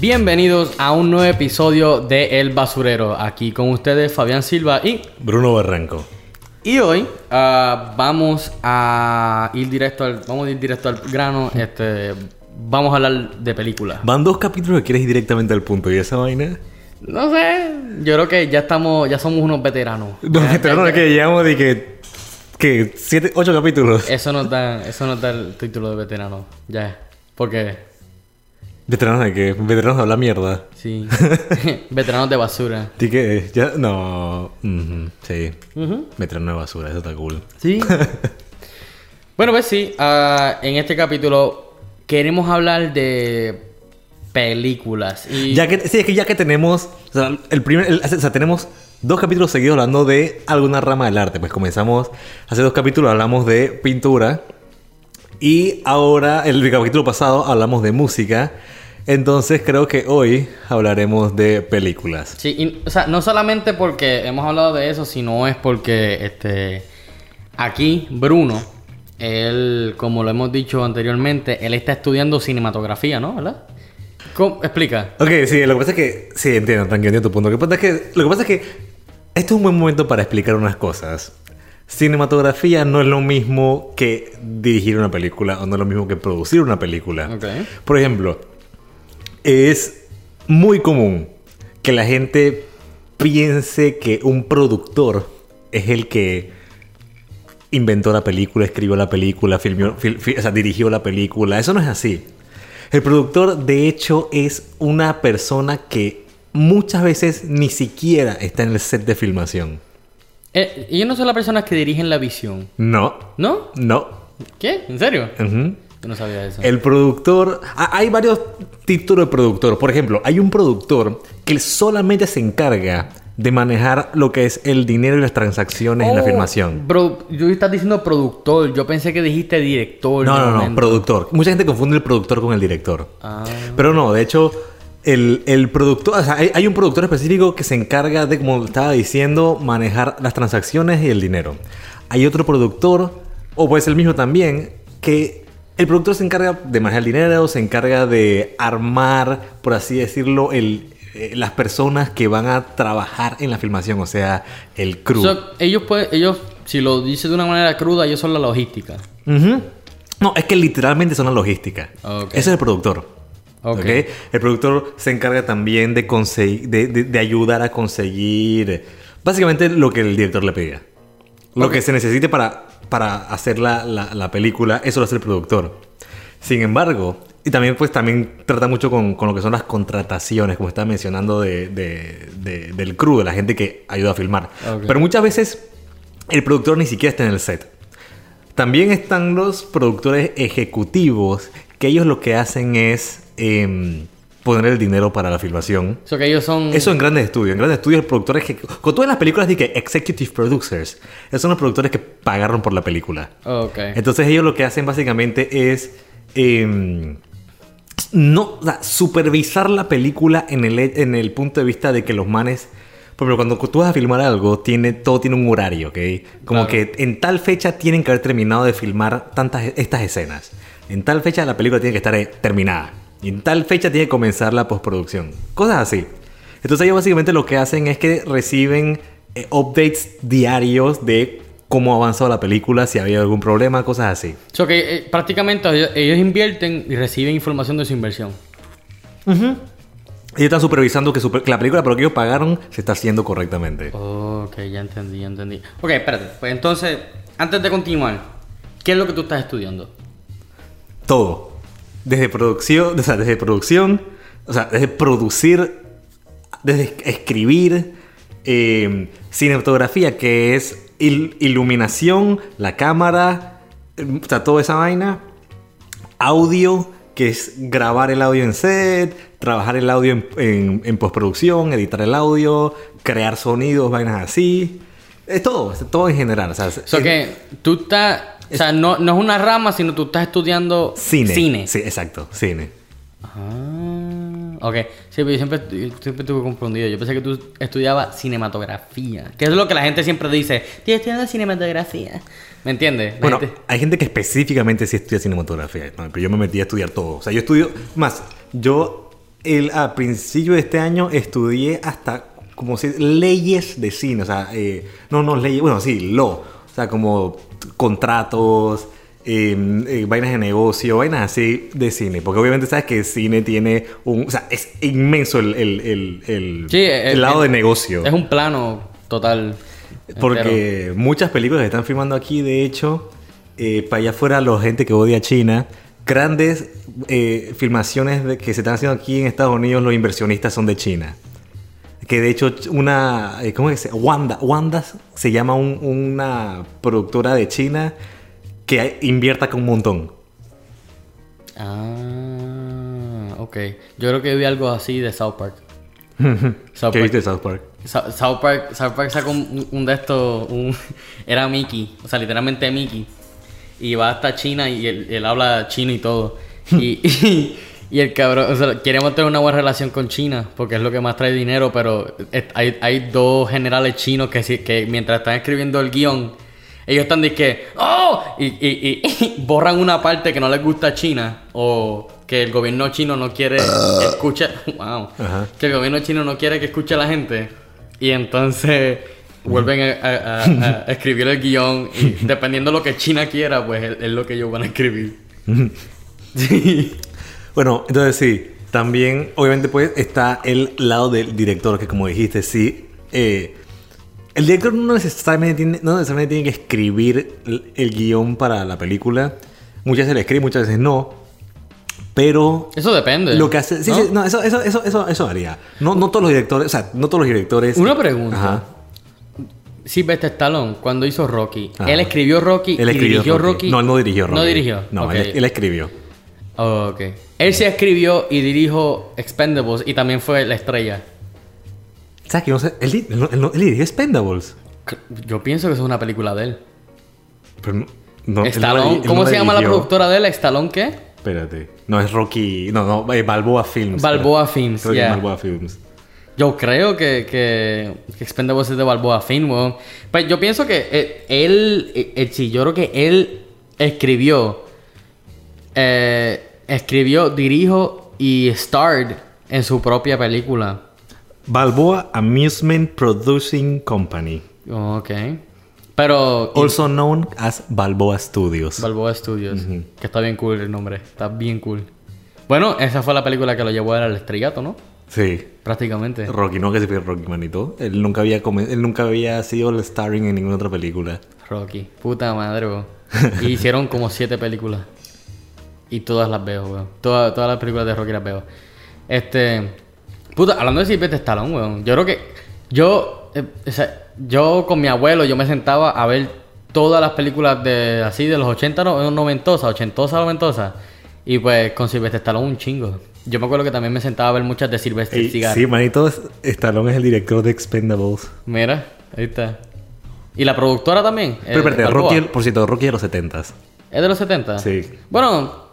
Bienvenidos a un nuevo episodio de El Basurero. Aquí con ustedes Fabián Silva y Bruno Barranco. y hoy ah, vamos a ir directo al vamos a ir directo al grano. Este vamos a hablar de películas. Van dos capítulos que quieres ir directamente al punto. ¿Y esa vaina? No sé, yo creo que ya estamos ya somos unos veteranos. Los veteranos que llevamos de que... Que siete, ocho capítulos. Eso nos da eso nos da el título de veterano. Ya. Porque ¿Veteranos de qué? Veteranos de hablar mierda. sí. veteranos de basura. ¿Ti qué? Ya... No... sí. Ujú. Veterano de basura. Eso está cool. Sí. bueno, pues sí. ah, en este capítulo queremos hablar de películas. Y Ya que... Sí, es que ya que tenemos... O sea, el primer... el- o sea, tenemos dos capítulos seguidos hablando de alguna rama del arte. Pues comenzamos... Hace dos capítulos hablamos de pintura. Y ahora, el capítulo pasado, hablamos de música. Entonces creo que hoy hablaremos de películas. Sí, y, o sea, no solamente porque hemos hablado de eso, sino es porque este aquí Bruno, él, como lo hemos dicho anteriormente, él está estudiando cinematografía, ¿no? ¿Verdad? ¿Cómo? Explica. Ok, sí, lo que pasa es que... Sí, entiendo, tranquilo, entiendo tu punto. Lo que pasa es que, lo que, pasa es que este es un buen momento para explicar unas cosas. Cinematografía no es lo mismo que dirigir una película o no es lo mismo que producir una película. Ok. Por ejemplo, es muy común que la gente piense que un productor es el que inventó la película, escribió la película, filmió, fil- fi- o sea, dirigió la película. Eso no es así. El productor, de hecho, es una persona que muchas veces ni siquiera está en el set de filmación. Eh, ellos no son las personas que dirigen la visión, No, ¿no? no. ¿Qué? ¿En serio? No sabía eso. El productor. Ah, Hay varios títulos de productor. Por ejemplo, hay un productor que solamente se encarga de manejar lo que es el dinero y las transacciones en la Oh, filmación. Bro, yo estás diciendo productor. Yo pensé que dijiste director. No, no, no, productor. Mucha gente confunde el productor con el director. Ah. Pero no, de hecho, el, el productor, o sea, hay, hay un productor específico que se encarga de, como estaba diciendo, manejar las transacciones y el dinero. Hay otro productor, o puede ser el mismo también, que el productor se encarga de manejar el dinero, se encarga de armar, por así decirlo, el, eh, las personas que van a trabajar en la filmación, o sea, el crew. So, ellos pueden, ellos, si lo dice de una manera cruda, ellos son la logística. No, es que literalmente son la logística. Ese es el productor. Ok. ¿ok? El productor se encarga también de, conseguir, de, de- de ayudar a conseguir básicamente lo que el director le pedía. Lo que se necesite para, para hacer la, la- la película, eso lo hace el productor. Sin embargo, y también pues también trata mucho con, con lo que son las contrataciones, como estaba mencionando de, de- de- del crew, de la gente que ayuda a filmar. Ok. Pero muchas veces el productor ni siquiera está en el set. También están los productores ejecutivos, que ellos lo que hacen es em, poner el dinero para la filmación. So que ellos son. Eso en grandes estudios. En grandes estudios, el productor ejecu- Con todas las películas dije executive producers. Esos son los productores que pagaron por la película. Ok. Entonces ellos lo que hacen básicamente es em, no, o sea, supervisar la película en el, en el punto de vista de que los manes, por ejemplo, cuando tú vas a filmar algo, tiene, todo tiene un horario, ¿ok? Como Claro. que en tal fecha tienen que haber terminado de filmar tantas estas escenas. En tal fecha la película tiene que estar eh, terminada. Y en tal fecha tiene que comenzar la postproducción. Cosas así. Entonces ellos básicamente lo que hacen es que reciben eh, updates diarios de cómo ha avanzado la película, si había algún problema, cosas así. So que eh, prácticamente ellos, ellos invierten y reciben información de su inversión. Ellos están supervisando que, super- que la película por lo que ellos pagaron se está haciendo correctamente. Ok, ya entendí, ya entendí. Ok, espérate. Pues entonces, antes de continuar, ¿qué es lo que tú estás estudiando? Todo. Desde producción, o sea, desde producción, o sea, desde producir, desde escribir, eh, cinematografía, que es il- iluminación, la cámara, eh, o sea, toda esa vaina, audio, que es grabar el audio en set, trabajar el audio en, en- en postproducción, editar el audio, crear sonidos, vainas así. Es todo, es todo en general. O sea, es- So que tú estás. O sea, no, no es una rama, sino tú estás estudiando cine. cine. Sí, exacto, cine. Ah, ok. Sí, pero yo siempre, yo siempre estuve confundido. Yo pensé que tú estudiabas cinematografía. Que es lo que la gente siempre dice. Estoy estudiando cinematografía. ¿Me entiendes? La Bueno, gente- hay gente que específicamente sí estudia cinematografía, ¿no? pero yo me metí a estudiar todo. O sea, yo estudio, más, yo el, a principio de este año estudié hasta como si leyes de cine, o sea, eh, no, no leyes, bueno, sí, lo, sea, como contratos, eh, eh, vainas de negocio, vainas así de cine, porque obviamente sabes que el cine tiene un, o sea, es inmenso el, el, el, el- Sí, el es- lado es- de negocio. Es un plano total. Porque muchas películas que están filmando aquí, de hecho, eh, para allá afuera, la gente que odia a China, grandes eh, filmaciones de- que se están haciendo aquí en Estados Unidos, los inversionistas son de China. Que de hecho, una. eh, ¿Cómo es? que se- Wanda. Wanda se llama un- una productora de China que invierta con un montón. Ah, ok. Yo creo que vi algo así de South Park. South ¿Qué Park. viste de South Park? Sa- South Park, South Park sacó un, un de estos, un- era Mickey, o sea, literalmente Mickey. Y va hasta China y él, él habla chino y todo. Y, y, y el cabrón, o sea, queremos tener una buena relación con China, porque es lo que más trae dinero, pero hay, hay dos generales chinos que, que mientras están escribiendo el guion, ellos están de que, ¡oh! Y, y- y borran una parte que no les gusta a China, o que el gobierno chino no quiere escuchar, wow, Ajá. que el gobierno chino no quiere que escuche a la gente. Y entonces vuelven a, a- a- a escribir el guion y dependiendo de lo que China quiera, pues es, es lo que ellos van a escribir. Sí. Bueno, entonces sí, también obviamente pues está el lado del director, que como dijiste, sí, eh, el director no necesariamente, tiene, no necesariamente tiene que escribir el, el guion para la película, muchas veces le escribe, muchas veces no, pero Eso depende. lo que hace, sí, ¿no? sí, no, eso, eso, eso, eso, eso haría. No, no todos los directores, o sea, no todos los directores. Una pregunta. Ajá. Sylvester Stallone, cuando hizo Rocky, Ajá. él escribió Rocky Él y escribió dirigió Rocky. Rocky. No, él no dirigió Rocky. No dirigió. No, él escribió. Oh, ok. Él sí escribió y dirijo Expendables y también fue la estrella. ¿Sabes que no sé? Él, él dirigió Expendables. Yo pienso que eso es una película de él. Pero no, la Stallone, ¿Cómo no se llama la productora de él? ¿Stallone qué? Espérate. No, es Rocky. No, no, eh, Balboa Films. Balboa. Films, Creo que es. Balboa Films. Yo creo que, que, que Expendables es de Balboa Film, weón. Pues yo pienso que eh, él, eh, eh, sí, yo creo que él escribió, eh, escribió, dirijo y starred en su propia película. Balboa Amusement Producing Company. Ok. Pero... Also known as Balboa Studios. Balboa Studios. Que está bien cool el nombre. Está bien cool. Bueno, esa fue la película que lo llevó al estrellato, ¿no? sí. Prácticamente. Rocky, no que se pide Rocky Manito. Él nunca había come- él nunca había sido el starring en ninguna otra película. Rocky. Puta madre, weón. Y hicieron como siete películas. Y todas las veo, weón. Todas, todas las películas de Rocky las veo. Este. Puta, hablando de Sylvester Stallone, weón. Yo creo que. Yo. eh, o sea, yo con mi abuelo, yo me sentaba a ver todas las películas de así de los 80, no, noventosas, ochentosas, noventosas. Y pues con Sylvester Stallone un chingo. Yo me acuerdo que también me sentaba a ver muchas de Sylvester Ey, Cigar. sí, manito, Stallone es el director de Expendables. Mira, ahí está. ¿Y la productora también? Pero Eh, espérate, Balboa. Rocky, por cierto, Rocky de los 70s. ¿Es de los 70? Sí. Bueno,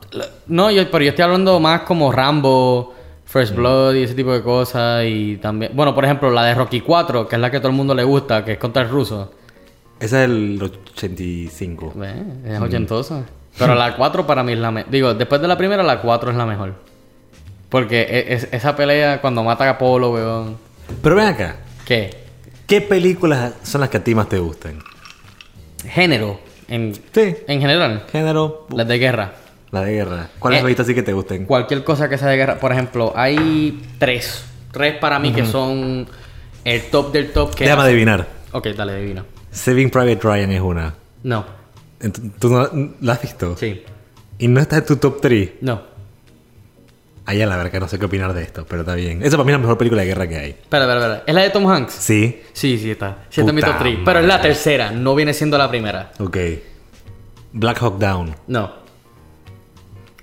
no, yo, pero yo estoy hablando más como Rambo, First Blood y ese tipo de cosas. Y también, bueno, por ejemplo, la de Rocky 4, que es la que a todo el mundo le gusta, que es contra el ruso. Ese es el 85. Ve, Es ochentosa. Pero la 4 para mí es la mejor. Digo, después de la primera, la 4 es la mejor. Porque e- es- esa pelea cuando mata a Apolo, weón. Pero ven acá. ¿Qué? ¿Qué películas son las que a ti más te gustan? Género. En, Sí. en general. Género, Las de guerra. La de guerra. ¿Cuáles Eh, has visto así que te gusten? Cualquier cosa que sea de guerra. Por ejemplo, hay tres. Tres para mí que son el top del top que... Déjame hace- adivinar. Ok, dale, adivina. Saving Private Ryan es una. No. ¿Tú no la has visto? Sí. ¿Y no está en tu top 3? No. Allá la verdad que no sé qué opinar de esto, pero está bien. Esa para mí es la mejor película de guerra que hay. Espera, espera, espera. ¿Es la de Tom Hanks? Sí. Sí, sí está. Sí está en mi top 3. Pero es la tercera, no viene siendo la primera. Ok. Black Hawk Down. No.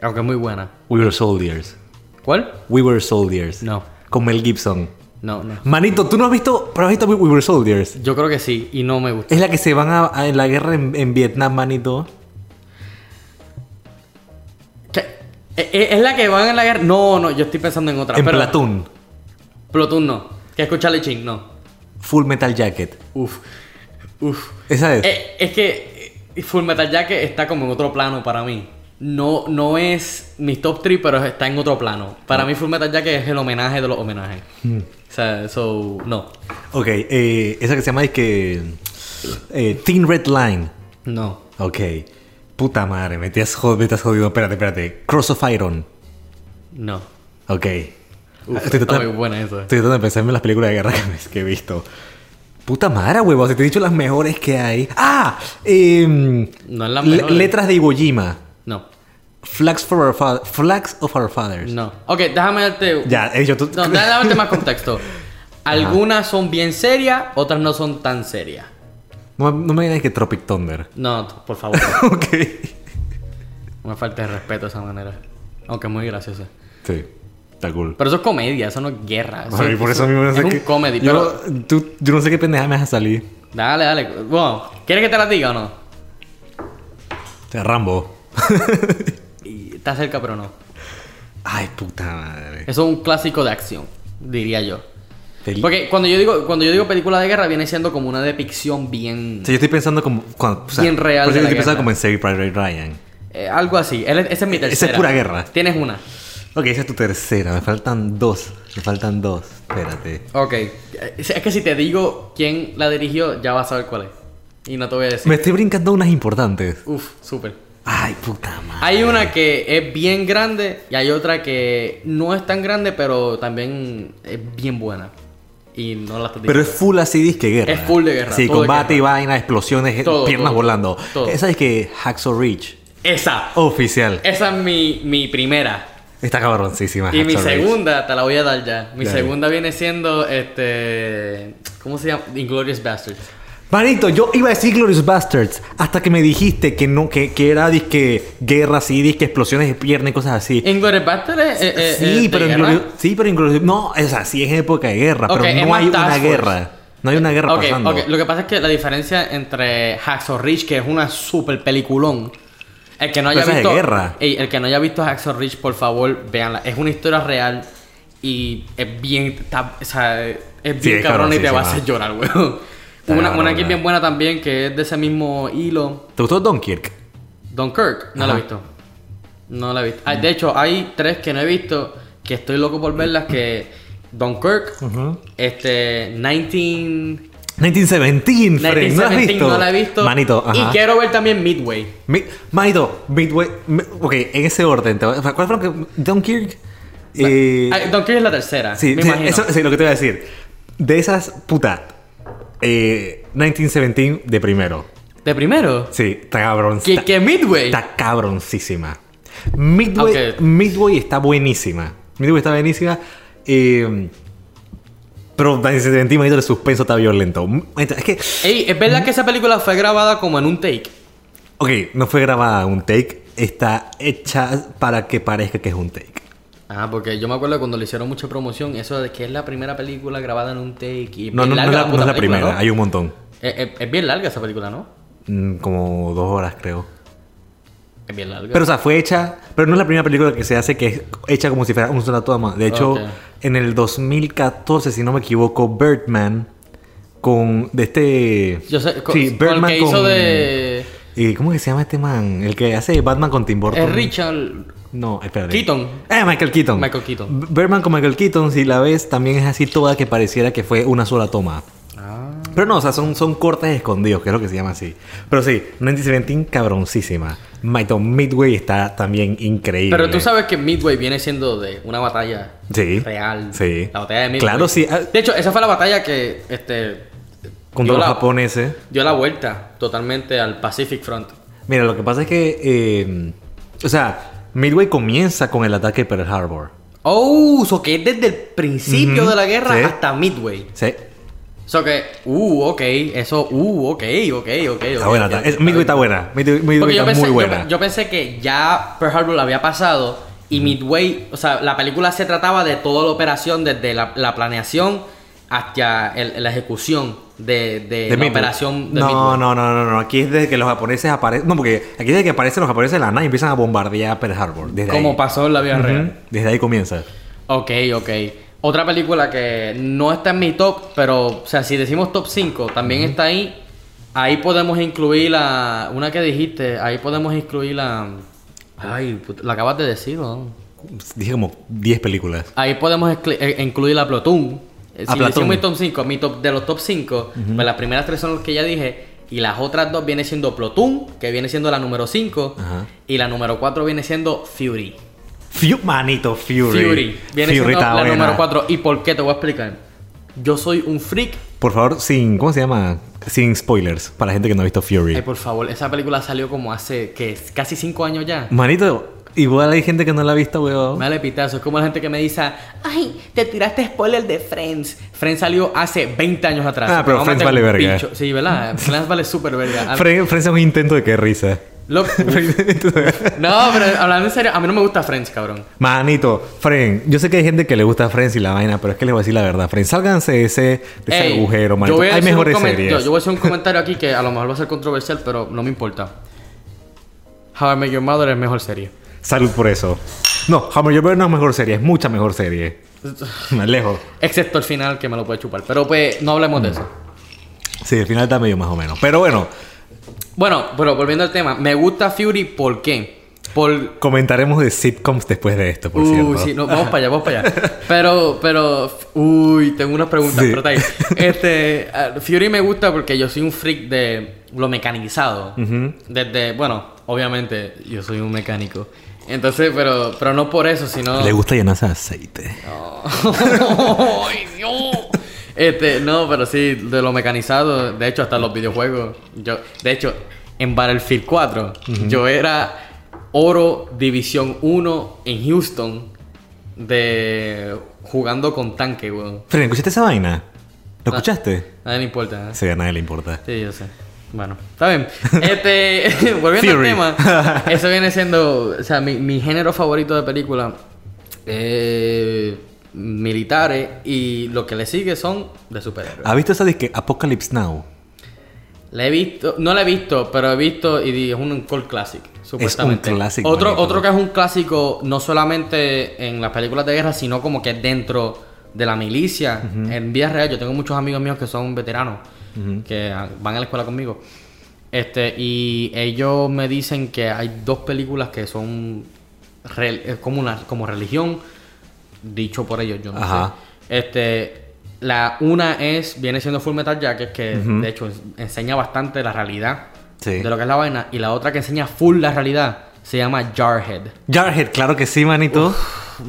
Aunque es muy buena. We Were Soldiers. ¿Cuál? We Were Soldiers. No. Con Mel Gibson. No, no. Manito, ¿tú no has visto, pero has visto We Were Soldiers? Yo creo que sí, y no me gusta. Es la que se van a, a- en la guerra en, en Vietnam, manito. ¿Qué? ¿E- e- ¿Es la que van en la guerra? No, no, yo estoy pensando en otra. en pero- Platoon. Platoon no. Que escucha Ching, no. Full Metal Jacket. Uf. Uf. Esa es. Eh, es que Full Metal Jacket está como en otro plano para mí. No, no es mi top 3, pero está en otro plano. Para mí Full Metal Jacket es el homenaje de los homenajes. O sea, so, no. Ok, eh, esa que se llama es que. Eh, Teen Red Line. No. Ok. Puta madre, me te has jodido, me has jodido. Espérate, espérate. Cross of Iron. No. Ok. Uf, estoy, está muy buena esa. estoy tratando de pensar en las películas de guerra que, he visto. Puta madre, huevo. Si te he dicho las mejores que hay. ¡Ah! em, No es las le- mejores. letras de Iwo Jima. No. Flags, for our fa- Flags of Our Fathers. No. Ok, déjame darte. Ya, he dicho tú. No, déjame darte más contexto. Algunas son bien serias, otras no son tan serias. No, no me digas que Tropic Thunder. No, por favor. ok. Me falte de respeto de esa manera. Aunque es muy graciosa. Sí, está cool. Pero eso es comedia, eso no es guerra. Eso, Ay, por eso mismo no es sé un comedy, yo, pero... tú- yo no sé qué pendeja me vas a salir. Dale, dale. Bueno, ¿quieres que te la diga o no? Rambo. Está cerca, pero no. Ay, puta madre. Eso es un clásico de acción, diría yo. Porque cuando yo digo, cuando yo digo película de guerra, viene siendo como una depiction bien. Sea, yo estoy pensando como. Cuando, o sea, Bien real por eso de yo estoy pensando como en Saving Private Ryan. eh, algo así. Él- Esa es mi Esa es tercera. pura guerra. Tienes una. Ok, esa es tu tercera. Me faltan dos. Me faltan dos. Espérate. Ok. Es que si te digo quién la dirigió, ya vas a saber cuál es. Y no te voy a decir. Me estoy brincando unas importantes. Uf, súper. Ay, puta madre. Hay una que es bien grande y hay otra que no es tan grande, pero también es bien buena. Y no la estás Pero es full así disque guerra. Es full de guerra, Sí, combate y vaina, explosiones, Todo, piernas todo, volando. todo. Esa es que Hacksaw Ridge. Esa. Oficial. Esa es mi, mi primera. Está cabroncísima. Y mi Hacksaw Ridge. segunda, te la voy a dar ya. Mi Dale. segunda viene siendo este. ¿Cómo se llama? Inglorious Bastards. Manito, yo iba a decir Glorious Bastards hasta que me dijiste que no, que, que era disque guerra así, disque explosiones de piernas y cosas así. Inglorious Bastards es. es- es- sí, es de pero en. Glorious, sí, pero en Glorious, no, o sea, sí es en época de guerra, Ok, es pero no hay una Force. guerra. No hay una guerra Ok, pasando. Lo que pasa es que la diferencia entre Hacksaw Ridge, que es una super peliculón. El que no haya Pero esa es de visto. guerra. Ey, el que no haya visto Hacksaw Ridge, por favor, véanla. Es una historia real y es bien. está- o sea, es bien Sí, es cabrón y te va a hacer llorar, weón. Una, una que es cabrona. bien buena también, que es de ese mismo hilo. ¿Te gustó Dunkirk? Dunkirk, no la he visto. No la he visto. Ah, de hecho, hay tres que no he visto que estoy loco por verlas que Dunkirk, este 19 1917, Fred, ¿no la has 1917 visto? no la he visto. Manito, ajá. Y quiero ver también Midway. Mi- Manito, Midway. mi- ok, en ese orden. ¿Cuál fue lo que. Dunkirk? Eh, Dunkirk es la tercera, sí, me sí, imagino. eso sí, lo que te voy a decir. De esas, puta. Eh, 1917 de primero. ¿De primero? Sí, está cabrón. ¿Que, está- Midway? Está cabroncísima. Midway. Midway está buenísima. Midway está buenísima. Eh, pero 1917 manito, el suspenso está violento. Es que, Ey, ¿es verdad que esa película fue grabada como en un take? ok, no fue grabada un take. Está hecha para que parezca que es un take. Ah, porque yo me acuerdo cuando le hicieron mucha promoción, eso de que es la primera película grabada en un take. Y No, no, no, larga es la, no es la primera. ¿no? Hay un montón. Es, es- es bien larga esa película, ¿no? Mm, Como dos horas, creo. Es bien larga. Pero, o sea, fue hecha. Pero no es la primera película que se hace que es hecha como si fuera una sola toma. De hecho, en el 2014, si no me equivoco, Birdman. Con. De este. Yo sé, con, sí, con el que hizo con- de... ¿Y cómo que se llama este man? El que hace Batman con Tim Burton. Es Richard... No, espérate. Keaton. Eh, Michael Keaton. Michael Keaton. B- Birdman con Michael Keaton, si la ves, también es así toda que pareciera que fue una sola toma. Ah. Pero no, o sea, son, son cortes escondidos, que es lo que se llama así. Pero sí, 1917, cabroncísima. Michael Midway está también increíble. Pero tú sabes que Midway viene siendo de una batalla Sí. real. Sí. La batalla de Midway. Claro, sí. ah, De hecho, esa fue la batalla que este Contra los la- japoneses. dio la vuelta totalmente al Pacific Front. Mira, lo que pasa es que. eh, o sea, Midway comienza con el ataque de Pearl Harbor. Oh, so que es desde el principio de la guerra sí. hasta Midway. Sí. So que, uh, ok, eso, uh, ok, ok, ok. Está buena. está- es- Midway está buena. Midway, está pensé, muy yo, buena. yo pensé que ya Pearl Harbor la había pasado y Midway, o sea, la película se trataba de toda la operación, desde la, la planeación hasta el- la ejecución de, de, De la operación de no, no, no, no, no. Aquí es desde que los japoneses aparecen. No, porque aquí desde que aparecen los japoneses de la nave y empiezan a bombardear Pearl Harbor. Desde Como ahí. pasó en la vida Ujú. real. Desde ahí comienza. Ok, ok. Otra película que no está en mi top, pero, o sea, si decimos top 5, también está ahí. Ahí podemos incluir la. Una que dijiste, ahí podemos incluir la. Ay, lo acabas de decir, ¿no? Dije como 10 películas. Ahí podemos eh, incluir la Platoon. Eh, Si mi top 5, mi top de los top 5, pues las primeras tres son las que ya dije. Y las otras dos viene siendo Platoon, que viene siendo la número 5. Ajá. Y la número 4 viene siendo Fury. Fu- manito, Fury. Fury. Viene Fury siendo la buena. número 4. ¿Y por qué? Te voy a explicar. Yo soy un freak. Por favor, sin. ¿Cómo se llama? Sin spoilers. Para la gente que no ha visto Fury. Ay, por favor, esa película salió como hace, que Casi 5 años ya. Manito, igual hay gente que no la ha visto, weón. Me vale pitazo. Es como la gente que me dice, ay, te tiraste spoiler de Friends. Friends salió hace 20 años atrás. Ah, pero Friends vale verga. Sí, ¿verdad? Friends vale súper verga. Fren es un intento de que risa. Lo- no, pero hablando en serio, a mí no me gusta Friends, cabrón. Manito, Fren, yo sé que hay gente que le gusta Friends y la vaina, pero es que les voy a decir la verdad. Fren, sálganse de ese, de ese Ey, agujero, manito. Hay mejores series. Yo, yo voy a hacer un comentario aquí que a lo mejor va a ser controversial, pero no me importa. How I Met Your Mother es mejor serie. Salud por eso. No, Hammer Your no es mejor serie, es mucha mejor serie. Me alejo. Excepto el final que me lo puede chupar. Pero pues no hablemos de eso. Sí, el final está medio más o menos. Pero bueno, Bueno, pero volviendo al tema, me gusta Fury ¿por qué? Por comentaremos de sitcoms después de esto, por Uy, cierto. sí, no, vamos para allá, vamos para allá. Pero, pero, uy, tengo unas preguntas, Sí. ahí. Este, ah, Fury me gusta porque yo soy un freak de lo mecanizado. Desde, bueno, obviamente, yo soy un mecánico. Entonces, pero, pero no por eso, sino. Le gusta llenarse de aceite. ¡Ay, Dios! Este, no, pero sí, de lo mecanizado, de hecho, hasta los videojuegos. Yo, de hecho, en Battlefield 4, yo era oro División 1 en Houston de jugando con tanque, weón. Fren, ¿escuchaste esa vaina? ¿Lo Ah. escuchaste? A nadie le importa. ¿eh? Sí, a nadie le importa. Sí, yo sé. Bueno, está bien. Este, volviendo al tema, eso viene siendo, o sea, mi, mi género favorito de película eh, militares y lo que le sigue son de superhéroes. ¿Has visto esa disque Apocalypse Now? La he visto, no la he visto, pero he visto y es un cult classic, supuestamente. clásico, Otro, otro que es un clásico, no solamente en las películas de guerra, sino como que dentro de la milicia, en vida real. Yo tengo muchos amigos míos que son veteranos, que van a la escuela conmigo. Este, y ellos me dicen que hay dos películas que son es como una como religión, dicho por ellos, yo no Ajá. sé. Este, la una es, viene siendo Full Metal Jacket, que de hecho enseña bastante la realidad Sí. de lo que es la vaina. Y la otra que enseña full la realidad se llama Jarhead. Jarhead, claro que sí, manito.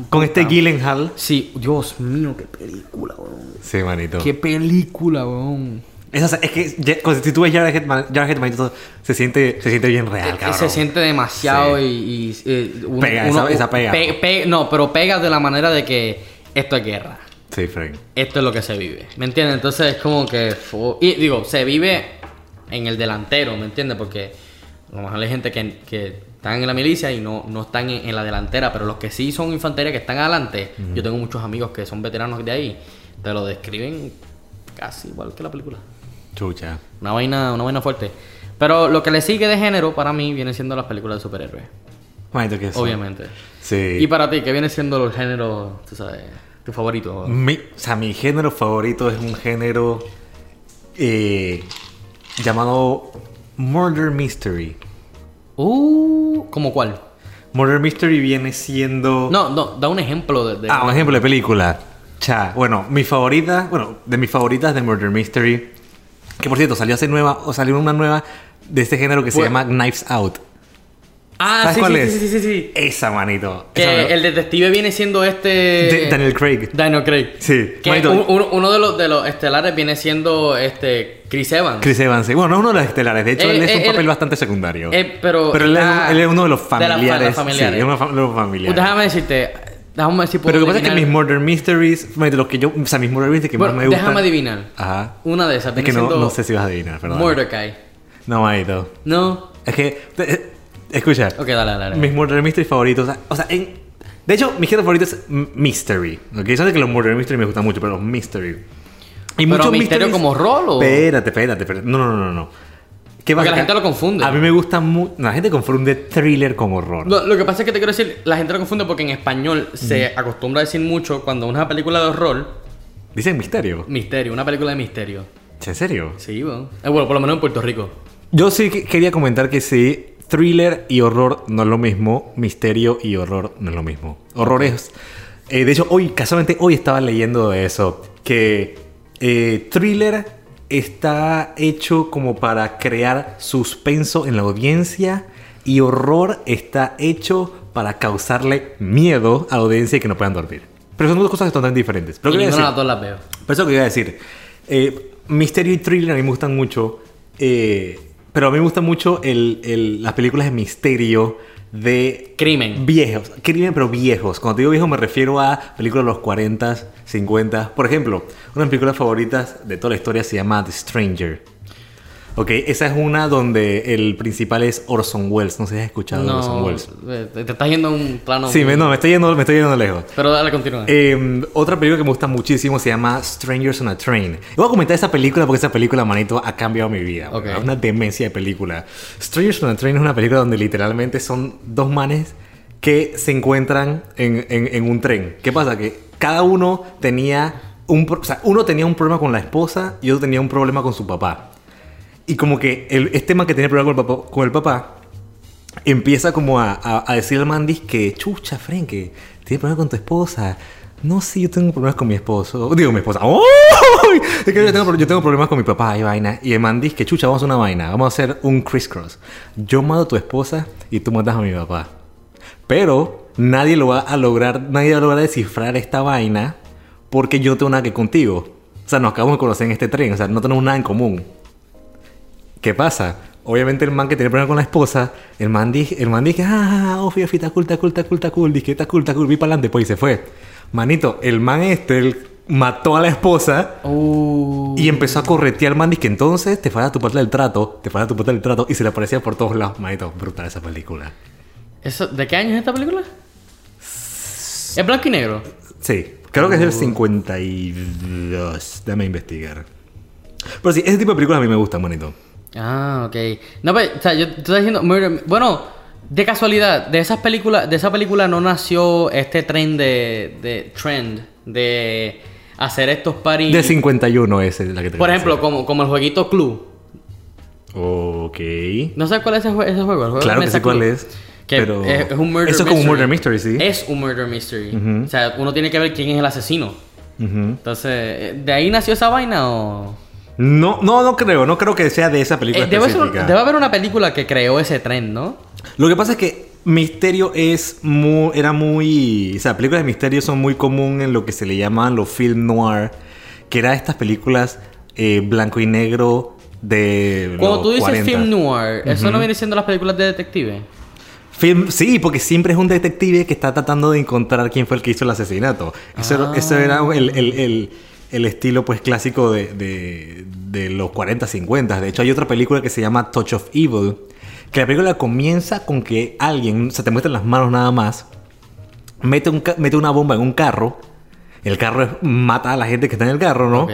Con este Gyllenhaal. Sí, Dios mío, qué película, weón. Sí, manito. Qué película, weón. Es que ya- cuando- si tú ves Jarhead, manito, se siente, se siente bien real, cabrón. Se siente demasiado Sí. y... y, eh, Pega, esa- esa pega. pe- pe- no, pero pega de la manera de que esto es guerra. Sí, Frank. esto es lo que se vive. ¿Me entiendes? Entonces es como que. Y digo, se vive en el delantero, ¿me entiendes? Porque a lo mejor hay gente que, que están en la milicia y no, no están en, en la delantera, pero los que sí son infantería, que están adelante, yo tengo muchos amigos que son veteranos de ahí, te lo describen casi igual que la película. Chucha. Una vaina, una vaina fuerte. Pero lo que le sigue de género para mí viene siendo las películas de superhéroes. Que. Obviamente. Sí. Y para ti, ¿qué viene siendo el género, tú sabes, tu favorito? Mi, o sea, mi género favorito es un género eh, llamado Murder Mystery. Uh, ¿como cuál? Murder Mystery viene siendo... No, no, da un ejemplo de. de- Ah, un ejemplo de película. Cha, bueno, mi favorita, bueno, de mis favoritas de Murder Mystery, que por cierto salió hace nueva, o salió una nueva de este género que se llama Knives Out. Ah, ¿Sabes sí, cuál sí, es? sí, sí, sí, sí. Esa, manito. Que Esa, el detective viene siendo este. de- Daniel Craig. Daniel Craig. Sí, Que un- uno, de los de los estelares viene siendo este Chris Evans. Chris Evans. sí. Bueno, no es uno de los estelares. De hecho, Eh, él es eh, un él- papel bastante secundario. eh, pero- él, es, él es uno de los de las familiares. las familiares. Sí, es uno de los familiares. déjame decirte. Déjame ver si puedo Pero lo que pasa es que mis. Murder Mysteries, manito, los que yo, o sea, mis Murder Mysteries que Bueno, más me gustan. déjame adivinar. Ajá. Una de esas. Es que no, no sé si vas a adivinar, perdón. Mordecai. No, manito. No. Es que, eh, escucha. Ok, dale, dale. dale. Mis Murder Mystery favoritos. o sea- en, de hecho, mi género favorito es Mystery. ¿Ok? Sabes que los Murder Mystery me gustan mucho, pero los Mystery. Y Pero muchos misterio mysteries- como rol o. Espérate, espérate, espérate. No, no, no, no. ¿Qué Porque la gente lo confunde. A mí me gusta mucho. La gente confunde thriller con horror. Lo, lo que pasa es que te quiero decir, la gente lo confunde porque en español se acostumbra a decir mucho cuando una película de horror, Dicen misterio. misterio, una película de misterio. ¿En serio? Sí, bueno. Eh, bueno, por lo menos en Puerto Rico. Yo sí que- quería comentar que sí. thriller y horror no es lo mismo, misterio y horror no es lo mismo. Horror es... eh, de hecho, hoy, casualmente, hoy estaba leyendo de eso, que eh, thriller está hecho como para crear suspenso en la audiencia y horror está hecho para causarle miedo a la audiencia y que no puedan dormir. Pero son dos cosas totalmente diferentes. Pero Y ¿qué iba a ninguna de decir? las veo. Pero eso que iba a decir. Eh, misterio y thriller a mí me gustan mucho. eh, pero a mí me gustan mucho el- el- las películas de misterio de Crimen. viejos. Crimen, pero viejos. Cuando te digo viejo me refiero a películas de los 40, 50. Por ejemplo, una de mis películas favoritas de toda la historia se llama The Stranger. Ok, esa es una donde el principal es Orson Welles. No sé si has escuchado de Orson No, Welles. eh, te estás yendo a un plano. Sí, me, no, me estoy yendo, me estoy yendo lejos. Pero dale, continúa. Eh, otra película que me gusta muchísimo se llama Strangers on a Train. Voy a comentar esa película porque esa película, manito, ha cambiado mi vida. Ok. Es una demencia de película. Strangers on a Train es una película donde literalmente son dos manes que se encuentran en, en- en un tren. ¿Qué pasa? Que cada uno tenía un... O sea, uno tenía un problema con la esposa y otro tenía un problema con su papá. Y como que el, este man que tenía problema con el papá, con el papá empieza como a, a, a decirle al Mandis que, chucha, Fren, que tienes problemas con tu esposa. No, sí, yo tengo problemas con mi esposo. Digo, mi esposa. Es que yo tengo, yo tengo problemas con mi papá y vaina. Y el que, chucha, vamos a hacer una vaina. Vamos a hacer un crisscross. Yo mato a tu esposa y tú matas a mi papá. Pero nadie lo va a lograr, nadie va a lograr descifrar esta vaina porque yo no tengo nada que contigo. O sea, nos acabamos de conocer en este tren. O sea, no tenemos nada en común. ¿Qué pasa? Obviamente el man que tiene problema con la esposa, el man dice, el man dice, ah, oh, fui, fui, está cool, está cool, está cool, está cool, dije, está cool, está cool, vi para adelante, pues y se fue. Manito, el man este él mató a la esposa Uh, y empezó a corretear al man, que entonces te falla tu parte del trato, te falla tu parte del trato y se le aparecía por todos lados. Manito, brutal esa película. ¿eso, ¿De qué año es esta película? ¿Es blanco y negro? Sí, creo que es del 52, déjame investigar. Pero sí, ese tipo de películas a mí me gustan, manito. Ah, ok. No, pero, o sea, yo te estoy diciendo, bueno, de casualidad, de esas películas, de esa película no nació este tren de, de trend de hacer estos parties. De 51 ese es la que te Por ejemplo, como, como el jueguito decir. Ok. ¿No sabes cuál es ese, jue- ese juego? El juego Claro que sé cuál es, Que pero- es, es un murder Eso es como un murder mystery, sí. Es un murder mystery. O sea, uno tiene que ver quién es el asesino. Entonces, ¿de ahí nació esa vaina o...? No, no, no creo. No creo que sea de esa película Eh, debe, ser- debe haber una película que creó ese tren, ¿no? Lo que pasa es que Misterio es muy... Era muy... O sea, películas de misterio son muy común en lo que se le llaman los film noir. Que eran estas películas eh, blanco y negro de Cuando los tú dices 40. film noir, ¿eso no viene siendo las películas de detective? Film- sí, porque siempre es un detective que está tratando de encontrar quién fue el que hizo el asesinato. Eso, era- eso era el, el- el- el estilo pues clásico de, de- de los 40, 50. De hecho, hay otra película que se llama Touch of Evil. Que la película comienza con que alguien, se te muestran las manos nada más, mete, un mete una bomba en un carro. El carro es- mata a la gente que está en el carro, ¿no?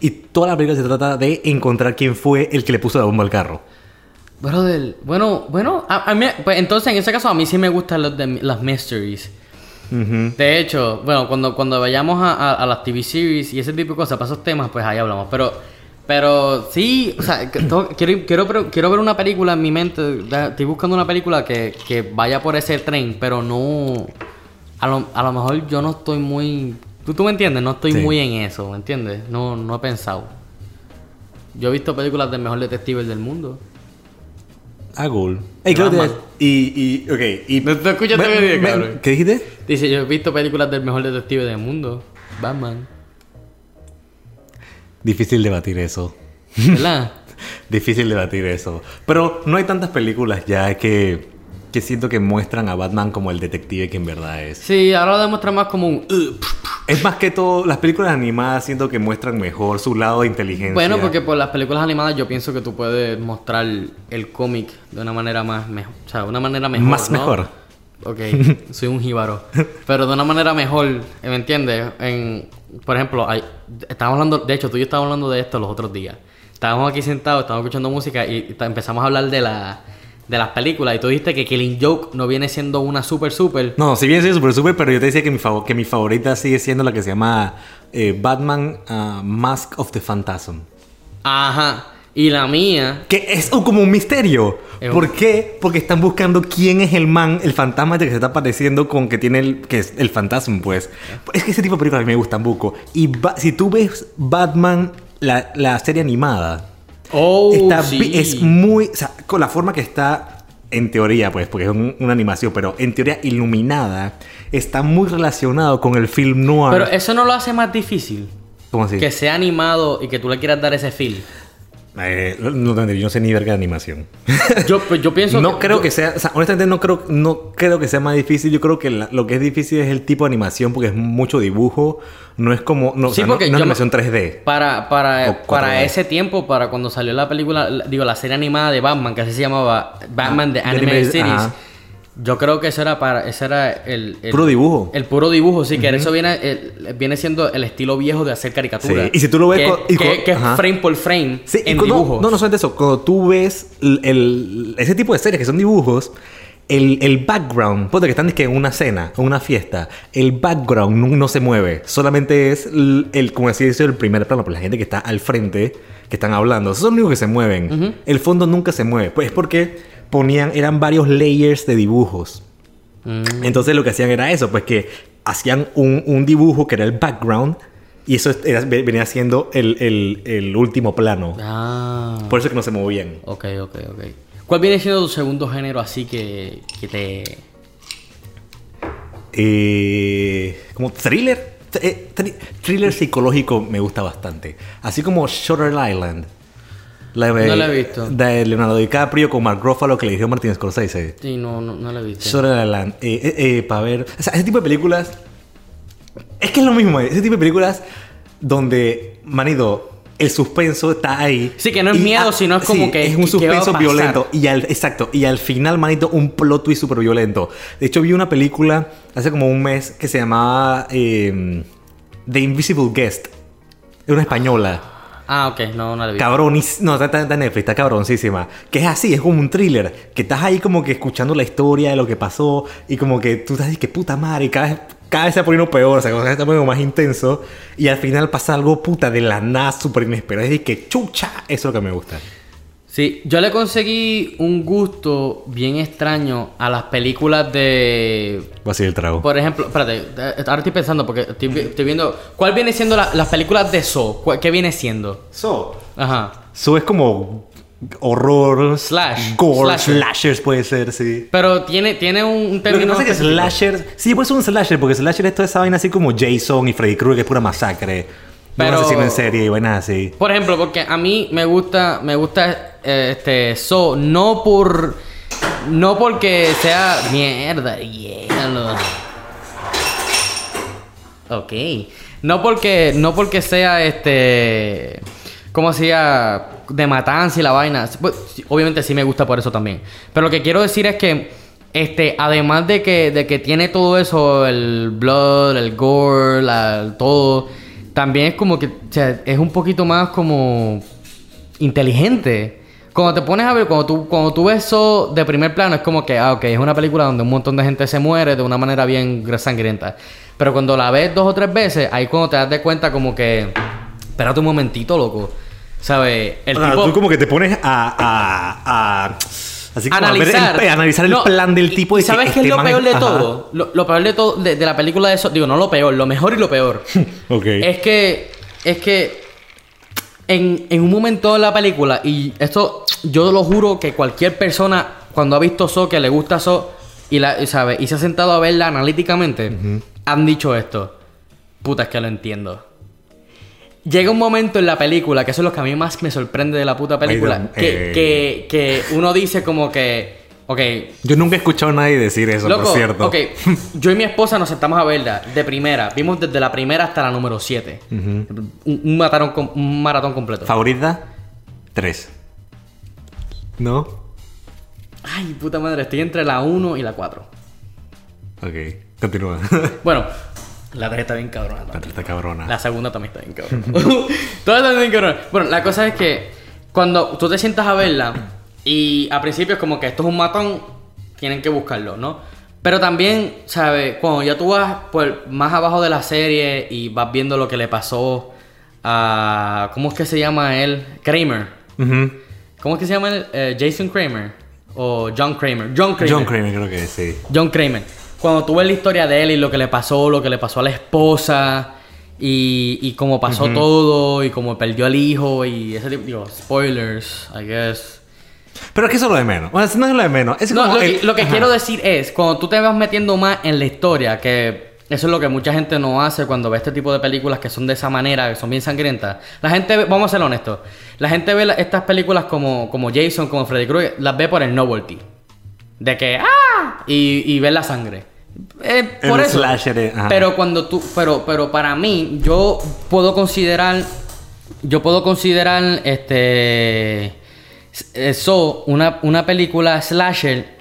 Y toda la película se trata de encontrar quién fue el que le puso la bomba al carro. Brother, bueno, bueno, a, a mí, pues entonces en ese caso a mí sí me gustan los de, las mysteries. De hecho, bueno, cuando, cuando vayamos a, a- a las TV series y ese tipo de cosas, para esos temas, pues ahí hablamos. Pero, pero sí, o sea, quiero, quiero, ver- quiero ver una película en mi mente. Estoy buscando una película que, que vaya por ese tren, pero no. A lo, a lo mejor yo no estoy muy. ¿Tú, tú me entiendes? No estoy Sí. muy en eso, ¿me entiendes? No, no he pensado. Yo he visto películas del mejor detective del mundo. A. Ey, creo que Batman. te- y, y, ok, y... No te cabrón. ¿Qué dijiste? Dice, yo he visto películas del mejor detective del mundo. Batman. Difícil debatir eso. ¿Verdad? Difícil debatir eso. Pero no hay tantas películas ya que, que siento que muestran a Batman como el detective que en verdad es. Sí, ahora lo demuestra más como un... Es más que todo, las películas animadas siento que muestran mejor su lado de inteligencia. Bueno, porque por las películas animadas yo pienso que tú puedes mostrar el cómic de una manera más mejor. O sea, de una manera mejor. Más ¿no? mejor. Ok, soy un jíbaro. Pero de una manera mejor, ¿me entiendes? En, por ejemplo, hay, estábamos hablando, de hecho, tú y yo estábamos hablando de esto los otros días. Estábamos aquí sentados, estábamos escuchando música y, empezamos a hablar de, la, de las películas. Y tú dijiste que Killing Joke no viene siendo una super super. No, si bien soy super super, pero yo te decía que mi, fav- que mi favorita sigue siendo la que se llama eh, Batman ah, Mask of the Phantasm. Ajá. Y la mía. Que es como un misterio. ¿Por qué? Porque están buscando quién es el man, el fantasma este que se está apareciendo con que tiene el, que es el fantasma, pues. Es que ese tipo de películas a mí me gustan poco. Y si tú ves Batman, la, la serie animada, Oh, está, sí. es muy. O sea, con la forma que está, en teoría, pues, porque es un- una animación, pero en teoría iluminada, está muy relacionado con el film noir. Pero eso no lo hace más difícil. ¿Cómo así? Que sea animado y que tú le quieras dar ese feel. Eh, no, yo no sé ni verga de animación. Yo, pues, yo pienso no creo yo- que sea, o sea, honestamente no creo, no creo que sea más difícil. Yo creo que la- lo que es difícil es el tipo de animación porque es mucho dibujo. No es como, no, o Sí, sea, no- porque no, es yo me- animación 3D. Para, para, O 4D. para ese tiempo, para cuando salió la película, la- digo, la serie animada de Batman, que así se llamaba Batman The The Animated Animated- Series. ajá. Yo creo que eso era para, ese era el, el- Puro dibujo. El puro dibujo, sí, que eso viene, el- viene siendo el estilo viejo de hacer caricaturas. Sí, y si tú lo ves que, con- y que- con- que es ajá. frame por frame Sí, en cuando- dibujo. No, no solamente eso. Cuando tú ves el, ese tipo de series que son dibujos, el, el background, ponte que están dizque, en una cena o una fiesta, el background no, no se mueve. Solamente es el, el- como así el primer plano, por la gente que está al frente, que están hablando. Esos son los únicos que se mueven. El fondo nunca se mueve. Pues es porque ponían, eran varios layers de dibujos. Mm. Entonces lo que hacían era eso, pues que hacían un, un dibujo que era el background y eso era- venía siendo el, el- el último plano. Ah. Por eso es que no se movían. Ok, ok, ok. ¿Cuál viene siendo tu segundo género así que, que te... Eh, como thriller. Eh, thr- thriller psicológico me gusta bastante. Así como Shutter Island. La de, No la he visto. De Leonardo DiCaprio con Mark Ruffalo que le dijo Martin Scorsese. Sí, no, no, no la he visto. Shutter Island. Eh, eh, eh, para ver. O sea, ese tipo de películas. Es que es lo mismo. eh, Ese tipo de películas donde, manido, el suspenso está ahí. Sí, que no es miedo, sino es como que- Es un que- ¿qué va a suspenso violento. Y al, exacto. Y al final, manito, un plot twist súper violento. De hecho, vi una película hace como un mes que se llamaba eh, The Invisible Guest. Es una española. Ah, ok, no, no la. Cabrón, no, está, en Netflix, está cabroncísima. Que es así, es como un thriller. Que estás ahí como que escuchando la historia de lo que pasó y como que tú estás que puta madre, y cada vez, cada vez se poniendo peor, o sea, cada vez se poniendo más intenso. Y al final pasa algo puta de la nada súper inesperado. Es decir, que chucha, eso es lo que me gusta. Sí, yo le conseguí un gusto bien extraño a las películas de... Va a ser el trago. Por ejemplo, espérate, eh, ahora estoy pensando porque estoy, vi- estoy viendo... ¿Cuál viene siendo la- las películas de Saw? ¿Cuál- ¿Qué viene siendo? So, Ajá. so es como horror, Slash. gore, Slasher. slashers puede ser, sí. Pero tiene, tiene un, un Lo que término pasa es que específico. slasher, sí, puede ser un slasher, porque slasher es toda esa vaina así como Jason y Freddy Krueger, que es pura masacre. Pero- asesino en serie y vainas así. Por ejemplo, porque a mí me gusta, me gusta eh, este So, no por no porque sea mierda, hielo. Ok. No porque no porque sea este como sea de matanza y la vaina. Pues, obviamente sí me gusta por eso también. Pero lo que quiero decir es que este además de que de que tiene todo eso el blood, el gore, la- todo también es como que o sea, es un poquito más como inteligente. Cuando te pones a ver, cuando tú, cuando tú ves eso de primer plano, es como que, ah, ok, es una película donde un montón de gente se muere de una manera bien sangrienta. Pero cuando la ves dos o tres veces, ahí cuando te das de cuenta como que, espérate un momentito, loco. ¿Sabes? El O sea, tipo... tú como que te pones a... a, a- así analizar, el, analizar el No, plan del tipo. ¿Y de sabes qué es lo peor de todo? Lo, lo peor de todo de, de la película de eso, digo, no lo peor, lo mejor y lo peor. Ok. Es que, es que en, en un momento de la película, y esto yo lo juro que cualquier persona cuando ha visto So, que le gusta So, y, la, y sabe, y se ha sentado a verla analíticamente, han dicho esto. Puta, es que lo entiendo. Llega un momento en la película, que eso es lo que a mí más me sorprende de la puta película, Dios, que, eh. que, que uno dice como que, ok, Yo nunca he escuchado a nadie decir eso, Loco, por cierto. ok, yo y mi esposa nos sentamos a verla de primera. Vimos desde la primera hasta la número 7. un, un maratón, com- un maratón completo. ¿Favorita? Tres. ¿No? Ay, puta madre, estoy entre la 1 y la 4. Ok, continúa. Bueno, la 3 está bien cabrona. La también. está cabrona. La segunda también está bien cabrona. Todas están bien cabrona. Bueno, la cosa es que cuando tú te sientas a verla y a principio es como que esto es un matón, tienen que buscarlo, ¿no? Pero también, ¿sabes? Cuando ya tú vas por más abajo de la serie y vas viendo lo que le pasó a... ¿Cómo es que se llama él? Kramer. ¿Cómo es que se llama? el, eh, Jason Kramer. O John Kramer. John Kramer. John Kramer creo que sí. John Kramer. Cuando tú ves la historia de él y lo que le pasó, lo que le pasó a la esposa y, y cómo pasó todo y cómo perdió al hijo y ese tipo, digo, spoilers, I guess. Pero es que eso es lo de menos. Bueno, eso no es lo de menos. Es No, como lo, que, el- lo que Ajá. quiero decir es, cuando tú te vas metiendo más en la historia, que eso es lo que mucha gente no hace cuando ve este tipo de películas que son de esa manera, que son bien sangrientas. La gente, ve- vamos a ser honestos, la gente ve la- estas películas como, como Jason, como Freddy Krueger, las ve por el novelty. De que, ¡ah! Y, y ver la sangre. Eh, El por eso. slasher, eh. Pero cuando tú, pero, pero para mí, yo puedo considerar, yo puedo considerar, este, eso, una, una película slasher,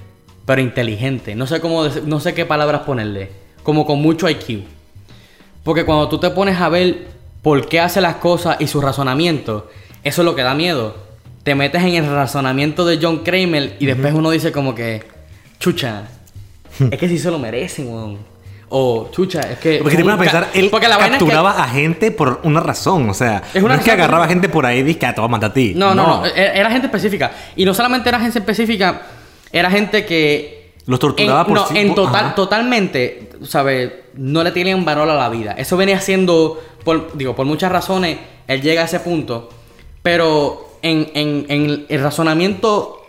pero inteligente. No sé cómo, no sé qué palabras ponerle. Como con mucho IQ. Porque cuando tú te pones a ver por qué hace las cosas y su razonamiento, eso es lo que da miedo. Te metes en el razonamiento de John Kramer y después uno dice como que, chucha, es que sí se lo merecen, weón. O, chucha, es que... Porque te pones a pensar, él porque la vaina es que- capturaba a gente por una razón. O sea, Es una no es que agarraba gente por ahí y dice que "Ah, te voy a matar a ti. No, no, no, Era, era gente específica. Y no solamente era gente específica, era gente que. Los torturaba en, por no, sí- en por- total, ajá. totalmente, ¿sabes? No le tenían valor a la vida. Eso venía siendo, por, digo, por muchas razones, él llega a ese punto. Pero en, en- en el razonamiento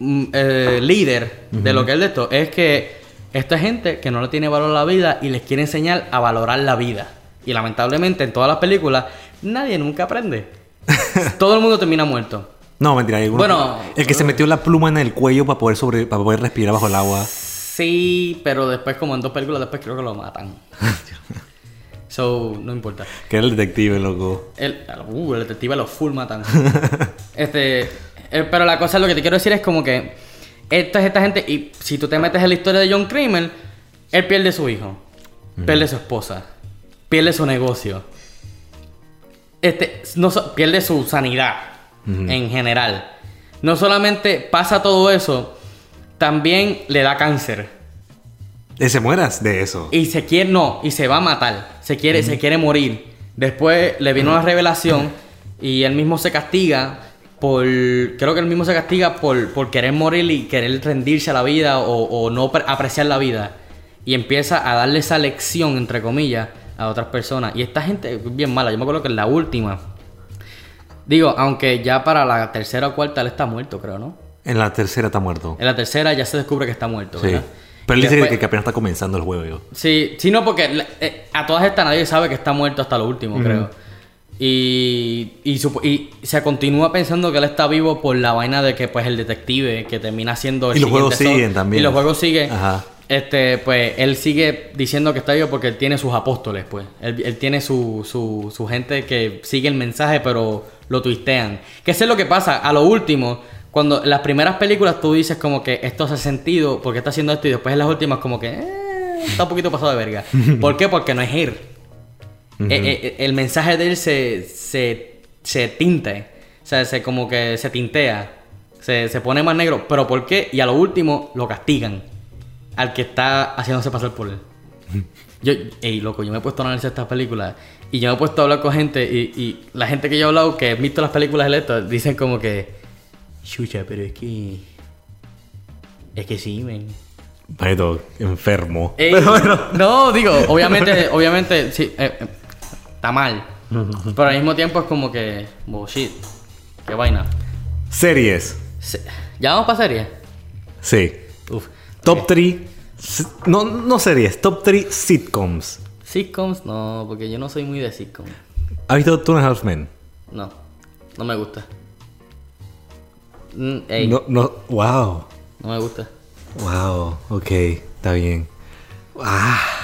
eh, líder de lo que es de esto, es que esta gente que no le tiene valor a la vida y les quiere enseñar a valorar la vida. Y lamentablemente en todas las películas, nadie nunca aprende. Todo el mundo termina muerto. No, mentira. hay Bueno, el que se metió la pluma en el cuello para poder, sobre, para poder respirar bajo el agua. Sí, pero después, como en dos películas, después creo que lo matan. so, no importa. Que era el detective, loco. El, uh, el detective lo full matan. este, pero la cosa, lo que te quiero decir es como que esta es esta gente, y si tú te metes en la historia de John Kramer, él pierde su hijo, pierde su esposa, pierde su negocio, este, no, pierde su sanidad en general. No solamente pasa todo eso, también le da cáncer. Eh, se mueras de eso. Y se quiere, no, y se va a matar. Se quiere, se quiere morir. Después le vino una revelación y él mismo se castiga por. Creo que él mismo se castiga por, por querer morir y querer rendirse a la vida o, o no pre- apreciar la vida. Y empieza a darle esa lección, entre comillas, a otras personas. Y esta gente es bien mala. Yo me acuerdo que en la última. Digo, aunque ya para la tercera o cuarta él está muerto, creo, ¿no? En la tercera está muerto. En la tercera ya se descubre que está muerto, Sí. ¿verdad? Pero él dice después- que, que apenas está comenzando el juego. Sí, sí, no, porque eh, a todas estas nadie sabe que está muerto hasta lo último, creo. Y, y, y se continúa pensando que él está vivo por la vaina de que, pues, el detective que termina siendo el Y los juegos siguen también. Y los juegos siguen. Ajá. Este, pues, él sigue diciendo que está vivo porque él tiene sus apóstoles, pues. Él, él tiene su, su, su gente que sigue el mensaje, pero lo twistean. Que eso es lo que pasa. A lo último, cuando en las primeras películas tú dices como que esto hace sentido, porque está haciendo esto, y después en las últimas como que eh, está un poquito pasado de verga. ¿Por qué? Porque no es Eh, eh, el mensaje de él se, se, se tinte. O sea, se como que se tintea. Se, se pone más negro. ¿Pero por qué? Y a lo último lo castigan. Al que está haciéndose pasar por él. Yo, ey, loco, yo me he puesto a analizar estas películas. Y yo me he puesto a hablar con gente. Y, y la gente que yo he hablado que he visto las películas de esto, dicen como que. Chucha, pero es que. Es que sí, men. Paito, enfermo. Ey, No, digo, obviamente, obviamente, sí, eh, está mal. Pero al mismo tiempo es como que, bullshit, qué vaina. Series. Se- ¿Ya vamos para serie? Sí. Uf. Top 3. No, no series. Top 3 sitcoms. Sitcoms, no, porque yo no soy muy de sitcoms. ¿Has visto Two and a Half Men? No, no me gusta. Mm, ey, No, no. Wow. no me gusta. Wow. Ok. Está bien. Ah.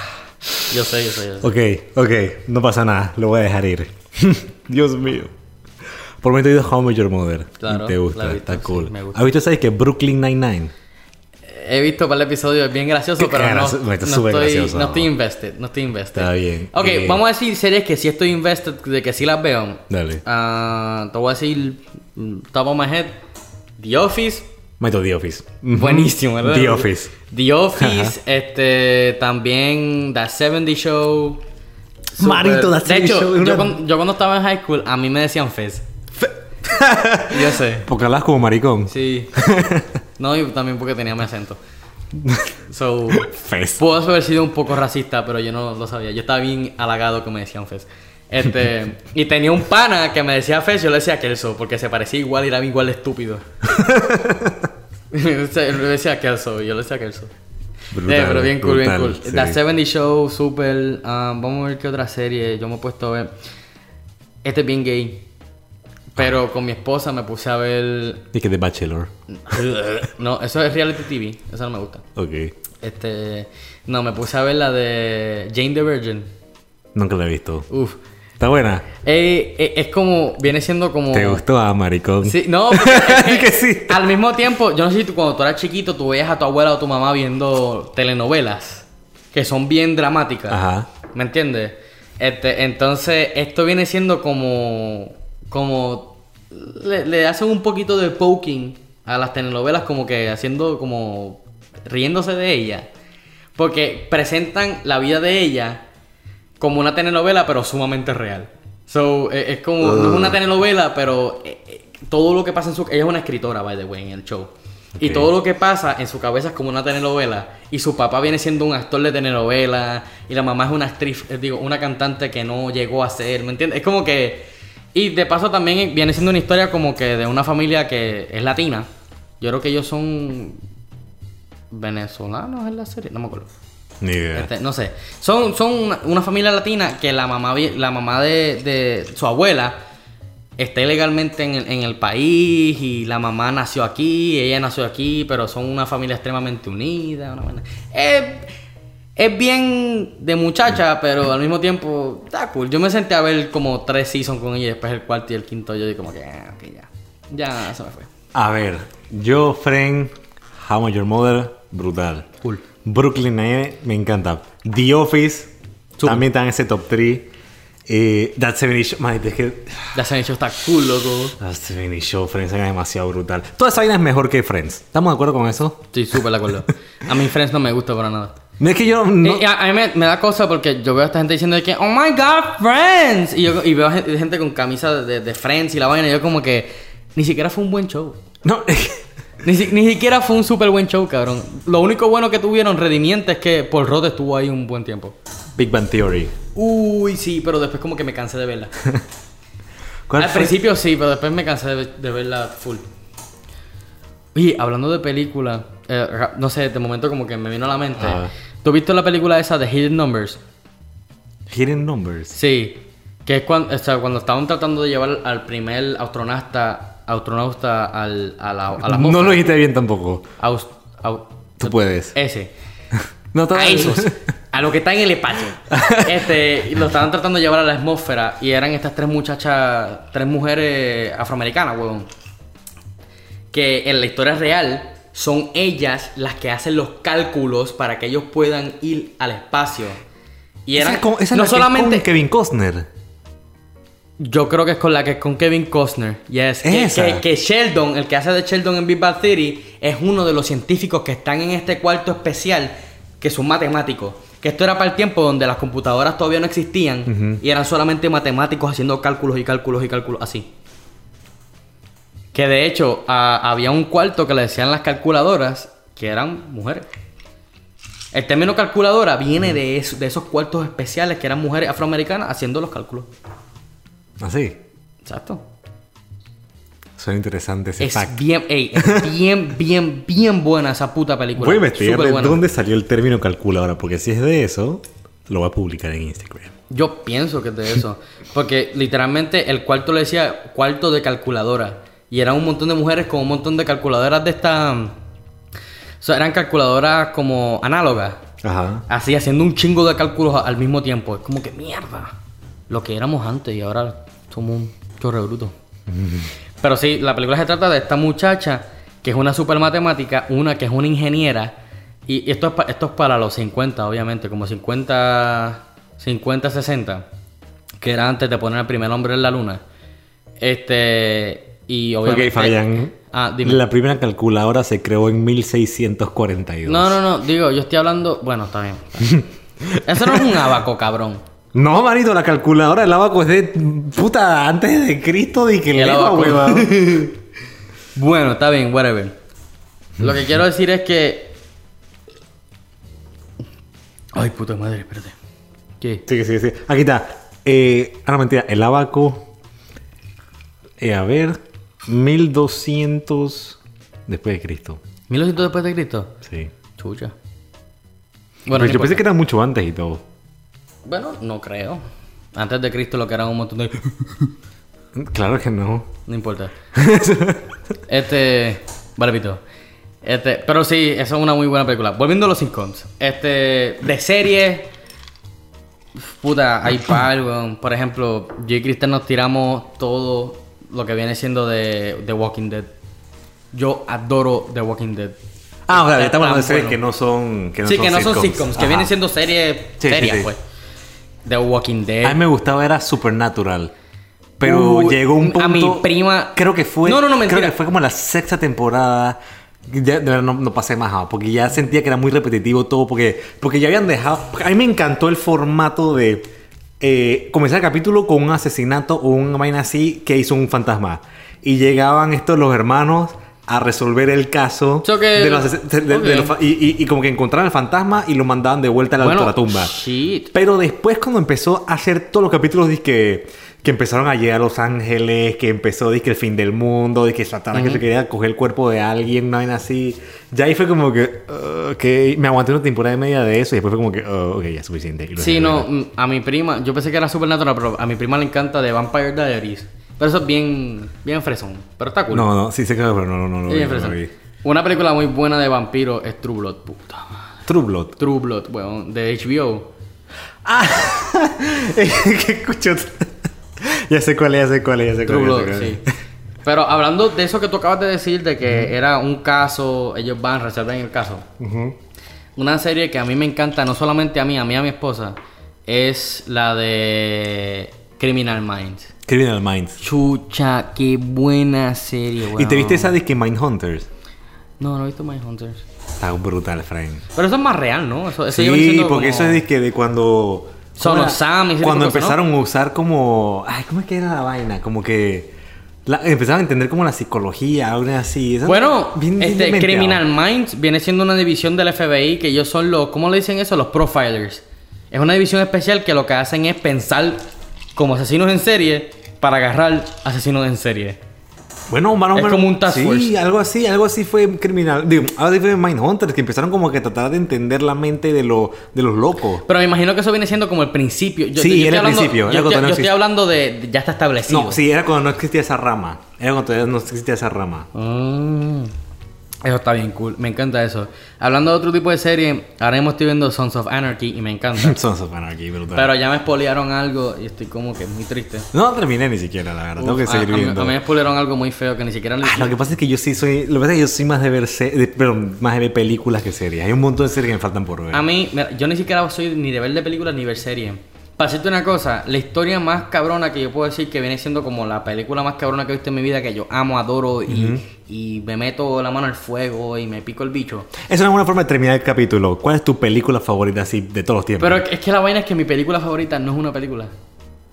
Yo sé, yo sé, yo sé. Ok, ok. No pasa nada. Lo voy a dejar ir. Dios mío. Por mí te he ido Met Your Mother. Claro, Y Te gusta. visto, está sí, cool. me gusta. ¿Has visto, sabes que Brooklyn Nine-Nine? He visto para el episodio, es bien gracioso, pero no, no, estoy, gracioso. no estoy invested, no estoy invested. Está bien. Ok, Eh, vamos a decir series que sí estoy invested, de que sí las veo. Dale. Ah, te voy a decir, top of my head, The Office. Meto The Office. Buenísimo, ¿verdad? The Office. The Office, este, también The 70 Show. Super- Marito, The De 70 hecho, Show yo, una- cuando, yo cuando estaba en high school, a mí me decían Fez. Yo sé. Porque hablas como maricón. Sí. No, y también porque tenía mi acento. So, Fez. puedo haber sido un poco racista, pero yo no lo sabía. Yo estaba bien halagado que me decían Fez. Este, y tenía un pana que me decía Fez, yo le decía Kelso, porque se parecía igual y era igual de estúpido. Yo le decía Kelso, yo le decía Kelso. Brutal, Eh, pero bien cool, bien cool. sí. The 70 Show, super. ah, vamos a ver qué otra serie. Yo me he puesto a ver. Este es bien gay. Pero con mi esposa me puse a ver. Y que The Bachelor. No, eso es reality TV. Eso no me gusta. Ok. Este. No, me puse a ver la de Jane the Virgin. Nunca la he visto. Uf. Está buena. Eh, eh, es como. Viene siendo como. ¿Te gustó a maricón? Sí, no, es que Que sí. Al mismo tiempo, yo no sé si tú, cuando tú eras chiquito, tú veías a tu abuela o tu mamá viendo telenovelas que son bien dramáticas. Ajá. ¿Me entiendes? Este, entonces, esto viene siendo como. como. Le, le hacen un poquito de poking a las telenovelas, como que haciendo como. riéndose de ella. Porque presentan la vida de ella como una telenovela, pero sumamente real. So, eh, es como. No es una telenovela, pero eh, eh, todo lo que pasa en su. Ella es una escritora, by the way, en el show. Y todo lo que pasa en su cabeza es como una telenovela. Y su papá viene siendo un actor de telenovela. Y la mamá es una actriz, eh, digo, una cantante que no llegó a ser. ¿Me entiendes? Es como que. Y de paso también viene siendo una historia como que de una familia que es latina. Yo creo que ellos son venezolanos en la serie, no me acuerdo. Ni idea. Este, no sé. Son, son una, una familia latina que la mamá, la mamá de, de su abuela está ilegalmente en el, en el país y la mamá nació aquí, ella nació aquí, pero son una familia extremadamente unida. una. Es, es bien de muchacha, pero al mismo tiempo está cool. Yo me senté a ver como tres seasons con ella y después el cuarto y el quinto yo dije como que, ah, ya. Ya se me fue. A ver, yo, Friend, How Your Mother, brutal. Cool. Brooklyn Nine, me encanta. The Office, Súper. también está en ese top 3. Eh, That 70 Show, man, es que se han hecho está cool, loco. That 70 Show, Friends, es demasiado brutal. Toda esa vaina es mejor que Friends. ¿Estamos de acuerdo con eso? Estoy súper de acuerdo. A mí Friends no me gusta para nada. No es que yo no... Y a, a mí me, me da cosa porque yo veo a esta gente diciendo que, oh my god, Friends. Y, yo, y veo gente, gente con camisa de, de Friends y la vaina. Y yo, como que ni siquiera fue un buen show. No, es que- Ni, si- ni siquiera fue un súper buen show, cabrón. Lo único bueno que tuvieron redimiente es que Paul Rudd estuvo ahí un buen tiempo. Big Bang Theory. Uy, sí, pero después como que me cansé de verla. ¿Cuál Al fue? principio sí, pero después me cansé de, de verla full. Oye, hablando de película, eh, no sé, de momento como que me vino a la mente. Ah. ¿Tú has visto la película esa de Hidden Numbers? Hidden Numbers. Sí, que es cuando, o sea, cuando estaban tratando de llevar al primer astronauta, astronauta al, a la, a la no lo dijiste bien tampoco. Aus- au- Tú puedes. ese. No A esos. A lo que está en el espacio. Este, lo estaban tratando de llevar a la atmósfera y eran estas tres muchachas, tres mujeres afroamericanas, weón. Que en la historia real son ellas las que hacen los cálculos para que ellos puedan ir al espacio. Y eran Esa es con- esa no la que es solamente con Kevin Costner. Yo creo que es con la que es con Kevin Costner. Yes. Que, que- que Sheldon, el que hace de Sheldon en Big Bang Theory, es uno de los científicos que están en este cuarto especial, que son matemáticos. Que esto era para el tiempo donde las computadoras todavía no existían y eran solamente matemáticos haciendo cálculos y cálculos y cálculos así. Que de hecho a- había un cuarto que le decían las calculadoras que eran mujeres. El término calculadora viene de, eso- de esos cuartos especiales que eran mujeres afroamericanas haciendo los cálculos. Así. Exacto. Suena interesante ese Es fact. bien, ey, es bien, bien, bien buena esa puta película. Voy a investigar de dónde salió el término calculadora, porque si es de eso, lo voy a publicar en Instagram. Yo pienso que es de eso. Porque literalmente el cuarto le decía cuarto de calculadora. Y eran un montón de mujeres con un montón de calculadoras de esta. O sea, eran calculadoras como análogas. Ajá. Así, haciendo un chingo de cálculos al mismo tiempo. Es como que mierda. Lo que éramos antes y ahora somos un chorre bruto. Pero sí, la película se trata de esta muchacha que es una super matemática, una que es una ingeniera. Y esto es, pa- esto es para los 50, obviamente, como 50, 50, 60, que era antes de poner al primer hombre en la luna. Este, y obviamente. Ok, Fabián. Ah, dime. La primera calculadora se creó en 1642. No, no, no, digo, yo estoy hablando. Bueno, está bien. está bien. Eso no es un abaco, cabrón. No, manito, la calculadora del abaco es de puta antes de Cristo y que El le abaco. huevón. Bueno, está bien, whatever. Lo que quiero decir es que. Ay, puta madre, espérate. ¿Qué? Sí, sí, sí. Aquí está. Eh, ah, no, mentira. El abaco. eh, a ver. 1200 después de Cristo. ¿1200 después de Cristo? Sí. Chucha. Pero no yo pensé que era mucho antes y todo. Bueno, no creo. Antes de Cristo lo que eran un montón de. Claro que no. No importa. este. Vale, pito. Este, pero sí, esa es una muy buena película. Volviendo a los sitcoms. Este, de serie. Puta, hay par, weón. Por ejemplo, yo y Cristian nos tiramos todo lo que viene siendo de The Walking Dead. Yo adoro The Walking Dead. Ah, o sea, estamos hablando de series bueno. que no son. Que no sí, son que no son sitcoms. sitcoms, que Ajá. vienen siendo series Sí, sí, sí. pues. The Walking Dead. A mí me gustaba, era Supernatural. Pero Uy, llegó un punto. a mi prima- Creo que fue. No, no, no, Creo mentira. que fue como la sexta temporada. Ya, de verdad no, no pasé más, ah, porque ya sentía que era muy repetitivo todo, porque, porque ya habían dejado. A mí me encantó el formato de eh, comenzar el capítulo con un asesinato o una vaina así que hizo un fantasma. Y llegaban estos los hermanos a resolver el caso So que- de los, de- de- de los y, y- y como que encontraron el fantasma y lo mandaban de vuelta a la bueno, tumba. shit. Pero después cuando empezó a hacer todos los capítulos que, que empezaron a llegar a Los Ángeles, que empezó que el fin del mundo, de que Satanás que se quería coger el cuerpo de alguien, una vaina así. Ya ahí fue como que, uh, ok, me aguanté una temporada y media de eso y después fue como que, oh, ok, ya es suficiente. Sí, no, mm, a mi prima, yo pensé que era Supernatural, pero a mi prima le encanta The Vampire Diaries. Pero eso es bien, bien fresón. Pero está cool. No, no, sí sé que pero no, no, no, no, no lo vi. Una película muy buena de vampiro es True Blood, puta madre. True Blood. True Blood, weón, de HBO. Ah, ¿qué escucho? ya sé cuál es, ya sé cuál es, ya sé cuál True es. ya Blood, sí. Pero hablando de eso que tú acabas de decir, de que era un caso, ellos van, resuelven el caso. Una serie que a mí me encanta, no solamente a mí, a mí a mi esposa, es la de Criminal Minds. Criminal Minds. Chucha, qué buena serie, weón. ¿Y te viste esa de que Mindhunters? No, no he visto Mindhunters. Está brutal, Frank. Pero eso es más real, ¿no? Eso, eso Sí, porque como- eso es de que de cuando. Sam y cuando empezaron a usar como ay cómo es que era la vaina como que la- empezaron a entender como la psicología algo así Bueno, bien- bien este. Criminal Minds viene siendo una división del FBI que ellos son los, ¿cómo le dicen eso? Los profilers. Es una división especial que lo que hacen es pensar como asesinos en serie para agarrar asesinos en serie. bueno más o Es menos- como un task sí force. algo así algo así fue criminal digo algo así fue Mindhunters que empezaron como que a tratar de entender la mente de lo de los locos Pero me imagino que eso viene siendo como el principio. Yo, Sí, yo era el hablando- principio, era Yo, no yo estoy hablando de, de- ya está establecido. no sí era cuando no existía esa rama era cuando todavía no existía esa rama Mm. Eso está bien cool, me encanta eso. Hablando de otro tipo de serie, ahora mismo estoy viendo Sons of Anarchy y me encanta. Sons of Anarchy brutal Pero ya me spoilearon algo y estoy como que muy triste. no terminé ni siquiera la verdad tengo que seguir a, viendo a mí me spoilearon algo muy feo que ni siquiera le Ah, lo que pasa es que yo sí soy. Lo que pasa es que yo soy más de ver. se- de- más de ver películas que series. Hay un montón de series que me faltan por ver. A mí, yo ni siquiera soy ni de ver de películas ni ver series. Para decirte una cosa, la historia más cabrona que yo puedo decir que viene siendo como la película más cabrona que he visto en mi vida, que yo amo, adoro y, y me meto la mano al fuego y me pico el bicho. Es una buena forma de terminar el capítulo. ¿Cuál es tu película favorita así de todos los tiempos? Pero es que la vaina es que mi película favorita no es una película,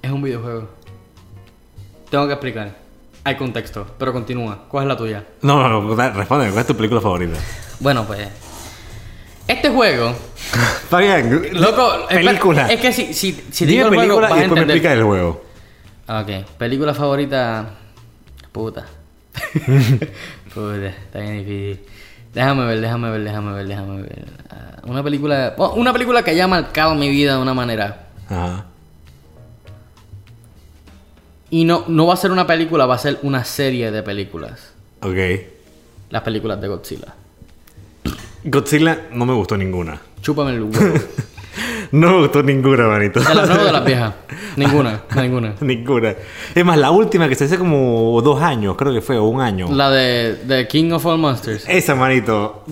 es un videojuego. Tengo que explicar. Hay contexto, pero continúa. ¿Cuál es la tuya? No, no, no. Responde. ¿Cuál es tu película favorita? Bueno, pues. Este juego. Fabián. Loco, espera, Película. Es que si, si, si Dime digo el juego, película vas y después me explica el juego. Ok, película favorita. Puta. Puta, está bien difícil. Déjame ver, déjame ver, déjame ver, déjame ver. Ah, una película. oh, una película que haya marcado mi vida de una manera. Ajá. Y no, no va a ser una película, va a ser una serie de películas. Ok. Las películas de Godzilla. Godzilla no me gustó ninguna. Chúpame el huevo. No me gustó ninguna, manito. ¿De las nuevas o de las viejas? Ninguna, ninguna. ninguna. Es más, la última que se hace como dos años, creo que fue, o un año. La de, de King of All Monsters. Esa, manito.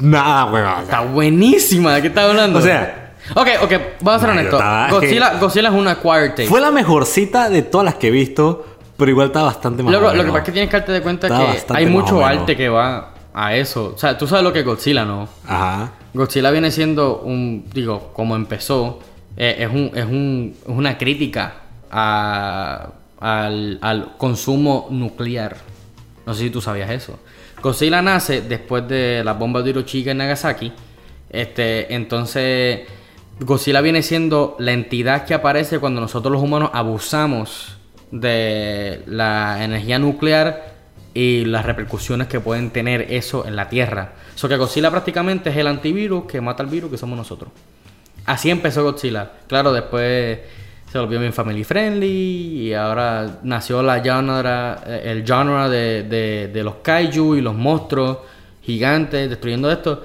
Nada, huevón. Está buenísima, ¿de qué estás hablando? O sea, Ok, ok, vamos a ser honestos. Godzilla, Godzilla es una acquired taste. Fue la mejorcita de todas las que he visto, pero igual está bastante más Luego, lo que pasa es que tienes que darte de cuenta Está que hay mucho arte que va a eso. O sea, tú sabes lo que es Godzilla, ¿no? Ajá. Godzilla viene siendo un, digo, como empezó, eh, es, un, es, un, es una crítica a- al, al consumo nuclear. No sé si tú sabías eso. Godzilla nace después de las bombas de Hiroshima y Nagasaki. Este, entonces, Godzilla viene siendo la entidad que aparece cuando nosotros los humanos abusamos de la energía nuclear y las repercusiones que pueden tener eso en la Tierra. So que Godzilla prácticamente es el antivirus que mata al virus que somos nosotros. Así empezó Godzilla. Claro, después se volvió bien family friendly y ahora nació la genre, eh, el genre de, de- de los kaiju y los monstruos gigantes destruyendo esto.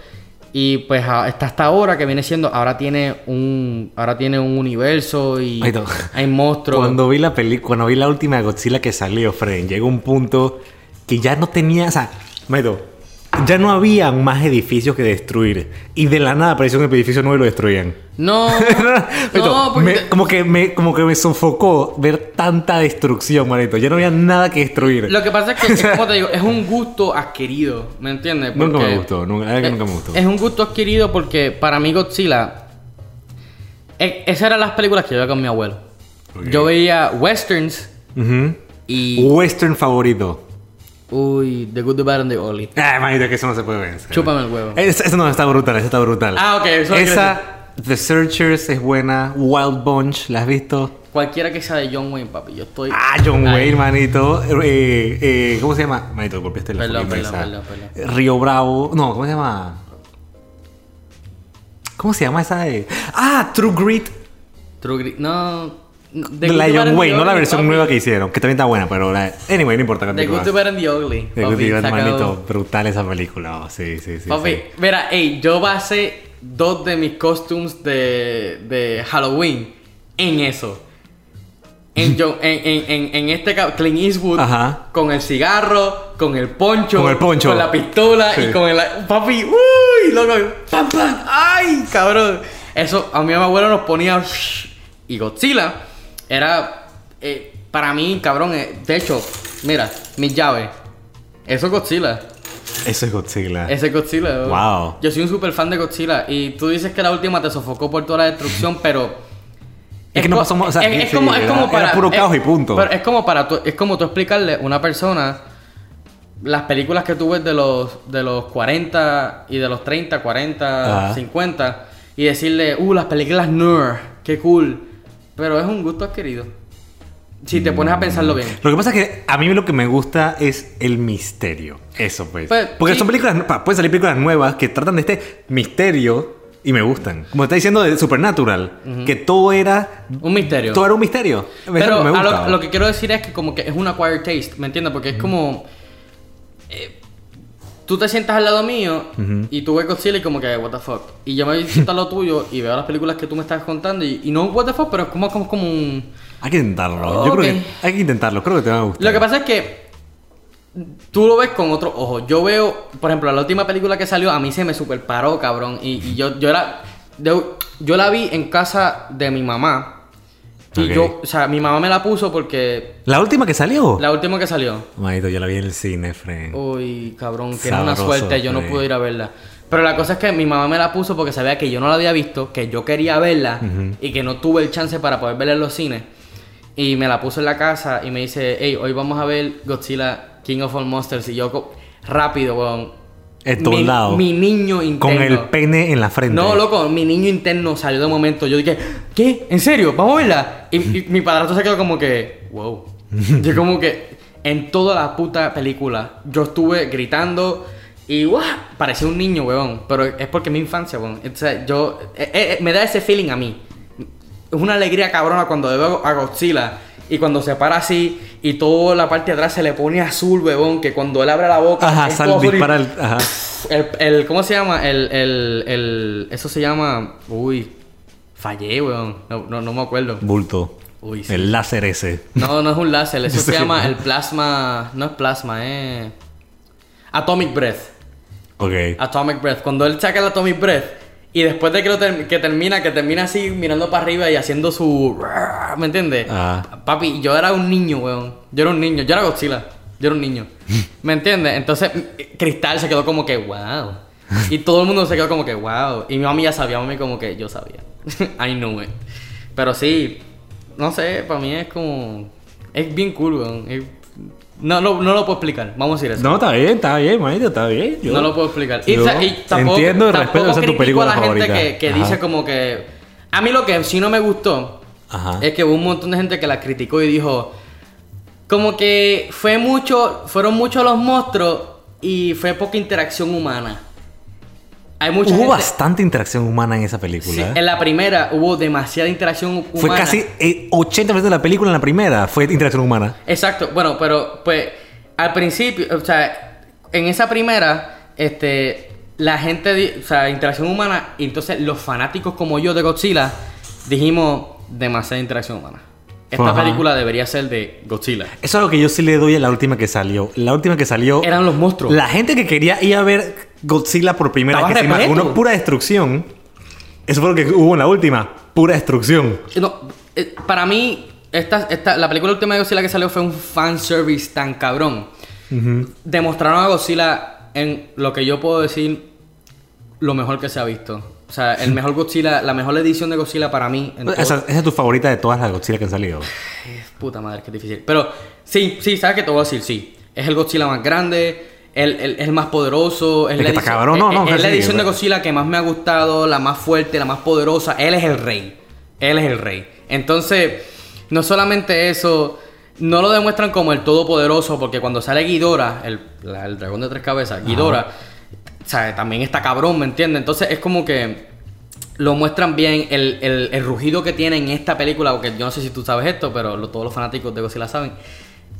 Y pues está hasta ahora que viene siendo, ahora tiene un, ahora tiene un universo y hay monstruos. Cuando vi la película, cuando vi la última Godzilla que salió, Fred, llegó un punto que ya no tenía, o sea, Maido, ya no había más edificios que destruir. Y de la nada apareció un edificio nuevo y lo destruían. No, no, porque me- como, que me, como que me sofocó ver tanta destrucción, manito. Ya no había nada que destruir. lo que pasa es que, es como te digo, es un gusto adquirido, ¿me entiendes? Nunca me gustó, nunca, nunca me gustó. Es un gusto adquirido porque para mí Godzilla. e- esas eran las películas que yo veía con mi abuelo. Yo veía westerns y. Western favorito. Uy, The Good, The Bad and The Ugly. Ay, manito, que eso no se puede vencer. Chúpame el huevo. Esa, esa no está brutal, esa está brutal. Ah, ok, eso Esa, The Searchers es buena. Wild Bunch, ¿la has visto? Cualquiera que sea de John Wayne, papi. Yo estoy. Ah, John Ahí. Wayne, manito. Eh, eh, ¿Cómo se llama? Manito, golpeaste la Perdón, perdón, perdón, perdón. Río Bravo. No, ¿cómo se llama? ¿Cómo se llama esa de.? Ah, True Grit. True Grit. No. The The John Wayne, The no la versión papi. nueva que hicieron, que también está buena, pero la... Anyway, no importa. The. Good, The Bad and The Ugly. The Good, Bad, manito, brutal esa película. oh, sí, sí, sí. Papi, sí. mira, ey, yo basé dos de mis costumes de, de Halloween en eso. En, yo- en, en, en, este Clint Eastwood Ajá. con el cigarro, con el poncho, Con el poncho. con la pistola Sí. y con el papi, uy, loco, pam pam, ay, cabrón. Eso a mi abuelo nos ponía y Godzilla era eh, para mí, cabrón, eh, de hecho, mira, mis llaves. Eso es Godzilla. Eso es Godzilla. Ese es Godzilla. bro. Wow. Yo soy un super fan de Godzilla. Y tú dices que la última te sofocó por toda la destrucción, pero. Es que no pasó o sea, es, como, es era- como era para. puro caos es- y punto. Pero es como para tú, es como tú explicarle a una persona las películas que tú ves de los, de los 40 y de los 30, 40, Ajá. 50 y decirle, uh, las películas nerd, qué cool. Pero es un gusto adquirido. Si te pones a pensarlo bien. Lo que pasa es que a mí lo que me gusta es el misterio. Eso, pues. Pues, Porque sí. son películas, pueden salir películas nuevas que tratan de este misterio y me gustan. Como está diciendo de Supernatural, que todo era. Un misterio. Todo era un misterio. Pero me a lo que quiero decir es que como que es un acquired taste, ¿me entiendes? Porque es como... eh, tú te sientas al lado mío y tú ves Godzilla y como que, what the fuck. Y yo me siento al lado tuyo y veo las películas que tú me estás contando y, y no what the fuck, pero es como, como, como un... Hay que intentarlo. Yo creo que hay que intentarlo. Creo que te va a gustar. Lo que pasa es que tú lo ves con otro ojo. Yo veo, por ejemplo, la última película que salió, a mí se me super paró, cabrón. Y, y yo, yo era. Yo, yo la vi en casa de mi mamá. Y yo, o sea, mi mamá me la puso porque La última que salió. la última que salió. Manito, yo la vi en el cine, friend. Uy, cabrón, tiene una Sabroso, suerte, yo no pude ir a verla. Pero la cosa es que mi mamá me la puso porque sabía que yo no la había visto, que yo quería verla y que no tuve el chance para poder verla en los cines. Y me la puso en la casa y me dice, hey, hoy vamos a ver Godzilla King of All Monsters. Y yo, rápido, weón. Mi, lados. mi niño interno. Con el pene en la frente. No, loco, mi niño interno salió de momento. Yo dije, ¿qué? ¿En serio? ¿Vamos a verla? Y, y mi padrastro se quedó como que, wow. Yo como que en toda la puta película yo estuve gritando y ¡guau! Parecía un niño, weón. Pero es porque es mi infancia, weón. O sea, yo... eh, eh, me da ese feeling a mí. Es una alegría cabrona cuando veo a Godzilla y cuando se para así y toda la parte de atrás se le pone azul, weón. Que cuando él abre la boca... Ajá, sal, y- dispara el. Ajá. el, el- ¿Cómo se llama? El, el, el, eso se llama. Uy, fallé, weón. No, no, no me acuerdo. Bulto. Uy, sí. El láser ese. No, no es un láser. Eso se llama el plasma. No es plasma, es. Atomic Breath. Ok. Atomic Breath. Cuando él saca el Atomic Breath y después de que, lo ter- que termina, que termina así mirando para arriba y haciendo su. ¿Me entiendes? Ah. Papi, yo era un niño, weón. Yo era un niño. Yo era Godzilla. Yo era un niño. ¿Me entiendes? Entonces, Cristal se quedó como que, wow. Y todo el mundo se quedó como que, wow. Y mi mami ya sabía, mami como que yo sabía. I know it. Pero sí, no sé, para mí es como. Es bien cool, weón. Es- No, no, no lo puedo explicar. Vamos a decir eso. No, está bien, está bien, manito, está bien. Yo- No lo puedo explicar. Y, tampoco, entiendo y respeto tu película a la favorita. gente que, que dice como que... A mí lo que sí no me gustó Ajá. es que hubo un montón de gente que la criticó y dijo... Como que fue mucho... Fueron muchos los monstruos y fue poca interacción humana. Hay mucha Hubo gente... bastante interacción humana en esa Sí, película. en la primera hubo demasiada interacción humana. Fue casi eh, 80% de la película en la primera fue interacción humana. Exacto, bueno, pero pues al principio, o sea, en esa primera, este, la gente, o sea, interacción humana, y entonces los fanáticos como yo de Godzilla dijimos demasiada interacción humana. Esta Ajá. película debería ser de Godzilla. Eso es algo que yo sí le doy a la última que salió. La última que salió. Eran los monstruos. La gente que quería ir a ver Godzilla por primera Estaba vez, que imaginó pura destrucción. Eso fue lo que hubo en la última. Pura destrucción. No, eh, para mí, esta, esta, la película última de Godzilla que salió fue un fanservice tan cabrón. Demostraron a Godzilla en lo que yo puedo decir lo mejor que se ha visto. O sea, el mejor Godzilla, la mejor edición de Godzilla para mí. en Esa, esa es tu favorita de todas las Godzilla que han salido. Puta madre, que difícil. Pero sí, sí, ¿sabes qué te voy a decir? Sí. Es el Godzilla más grande, el, el- el más poderoso. Es El la que está edición, cabrón, no, no, es la sí, edición de Godzilla que más me ha gustado, la más fuerte, la más poderosa. Él es el rey. Él es el rey. Entonces, no solamente eso, no lo demuestran como el todopoderoso, porque cuando sale Ghidorah, el, la- el dragón de tres cabezas, Ghidorah, o sea, también está cabrón, ¿me entiendes? Entonces es como que lo muestran bien el, el- el rugido que tiene en esta película, porque yo no sé si tú sabes esto, pero lo- todos los fanáticos de Godzilla saben.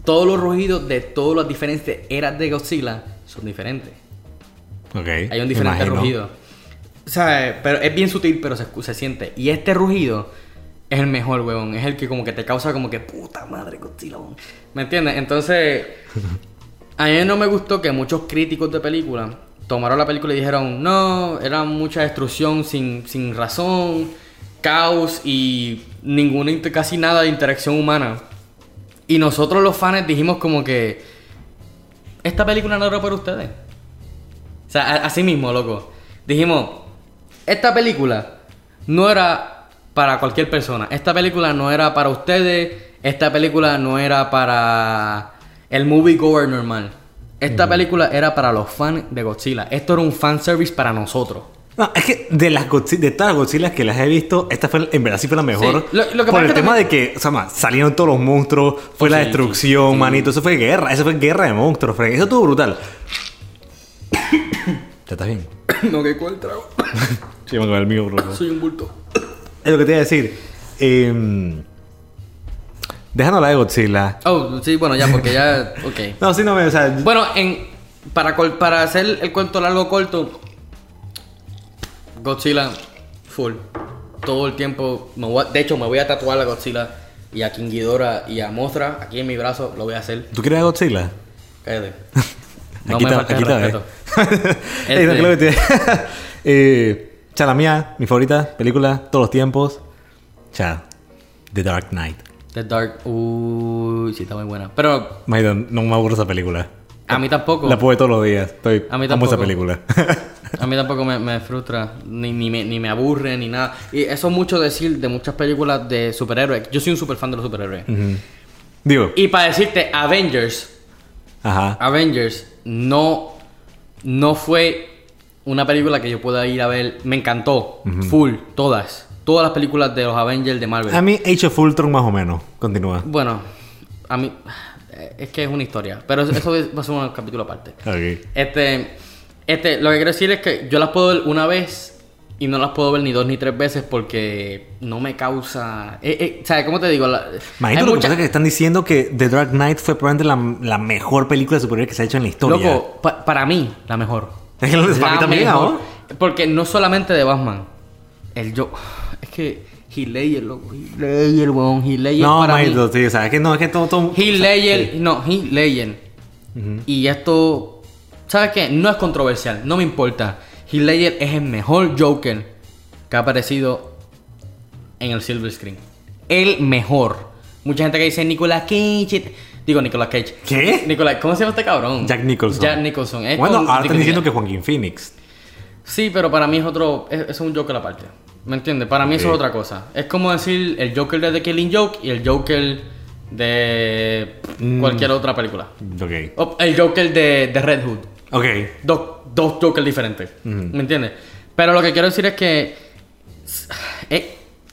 Todos los rugidos de todas las diferentes eras de Godzilla son diferentes. Ok. Hay un diferente imagino. rugido. O sea, pero es bien sutil, pero se, se siente. Y este rugido es el mejor, weón. Es el que como que te causa como que puta madre Godzilla, weón. ¿Me entiendes? Entonces, a mí no me gustó que muchos críticos de película tomaron la película y dijeron, no, era mucha destrucción sin, sin razón, caos y ninguna, casi nada de interacción humana. Y nosotros los fans dijimos como que, esta película no era para ustedes. O sea, así mismo, loco. Dijimos, esta película no era para cualquier persona. Esta película no era para ustedes. Esta película no era para el moviegoer normal. Esta película era para los fans de Godzilla. Esto era un fanservice para nosotros. No, es que de las Godzi- de todas las Godzillas que las he visto, esta fue en verdad sí fue la mejor. Sí, lo- lo que por el que tema también- de que, o sea, ma, salieron todos los monstruos, fue Oh, la sí, destrucción, sí, manito, eso fue guerra, eso fue guerra de monstruos, Frank. Eso estuvo brutal. ¿Ya estás bien? no, que cuál trago. Sí, me el mío, bro. Soy un bulto. Es lo que te iba a decir. Eh, dejando la de Godzilla. Oh, sí, bueno, ya, porque ya. Ok. No, sí, no me. O sea, Bueno, en, para, para hacer el cuento largo corto, Godzilla full. Todo el tiempo, me voy a- de hecho me voy a tatuar a Godzilla y a King Ghidorah y a Mothra aquí en mi brazo, lo voy a hacer. ¿tú quieres a Godzilla? Cállate. No aquí me está, aquí está, respeto. eh. Este- eh, cha, la mía, mi favorita película, todos los tiempos. Cha, The Dark Knight. The Dark, uy, sí está muy buena. Pero Maida, no me aburro esa película. A mí tampoco. La puedo ver todos los días. Estoy, A mí amo esa tampoco. película. A mí tampoco me, me frustra, ni, ni, me, ni me aburre, ni nada. Y eso es mucho decir de muchas películas de superhéroes. Yo soy un super fan de los superhéroes. Digo, Y para decirte, Avengers, ajá. Avengers no, no fue una película que yo pueda ir a ver. Me encantó, full, todas. Todas las películas de los Avengers de Marvel. A mí, Age of Ultron más o menos. Continúa. Bueno, a mí es que es una historia, pero eso va a ser un capítulo aparte. Ok. Este, este, lo que quiero decir es que yo las puedo ver una vez y no las puedo ver ni dos ni tres veces porque no me causa. Eh, eh, ¿Sabes cómo te digo? La- hay lo que pasa es que están diciendo que The Dark Knight fue probablemente la, la mejor película de superhéroes que se ha hecho en la historia. Loco, pa- para mí, la mejor. Es que para mí también, ¿no? Porque no solamente de Batman. El yo. Es que Heath Ledger, loco. Heath Ledger, weón. Heath Ledger No, para mí. sí, o sea, es que no, es que todo... todo Heath Ledger, no, Heath Ledger. Y esto, ¿sabes qué? No es controversial, no me importa. Heath Ledger es el mejor Joker que ha aparecido en el Silver Screen. El mejor. Mucha gente que dice Nicolas Cage. Digo Nicolas Cage. ¿Qué? Nicolas, ¿cómo se llama este cabrón? Jack Nicholson. Jack Nicholson. Es Bueno, ahora están diciendo que Joaquín Phoenix. Sí, pero para mí es otro. Es, es un Joker aparte. ¿Me entiendes? Para mí eso es otra cosa. Es como decir el Joker de The Killing Joke y el Joker de Mm. cualquier otra película. Ok. O el Joker de, de Red Hood. Ok. Dos, dos Jokers diferentes. ¿Me entiendes? Pero lo que quiero decir es que. Es,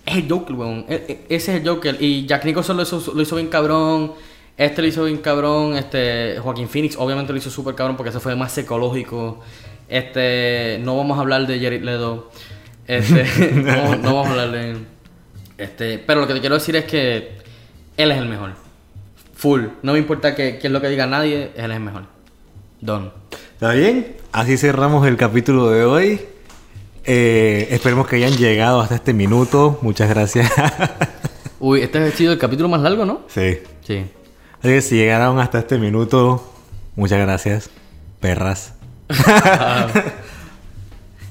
es el Joker, weón. E- e- Ese es el Joker. Y Jack Nicholson lo hizo, lo hizo bien cabrón. Este lo hizo bien cabrón. Este. Joaquín Phoenix, obviamente lo hizo súper cabrón porque ese fue más psicológico. Este. No vamos a hablar de Jared Leto. Este. no, no vamos a hablar de. Este. Pero lo que te quiero decir es que. Él es el mejor. Full. No me importa qué qué es lo que diga nadie. Él es el mejor. Don. ¿Está bien? Así cerramos el capítulo de hoy. Eh, esperemos que hayan llegado hasta este minuto. Muchas gracias. Uy, este ha sido el capítulo más largo, ¿no? sí. Sí. Así que si llegaron hasta este minuto, muchas gracias, perras.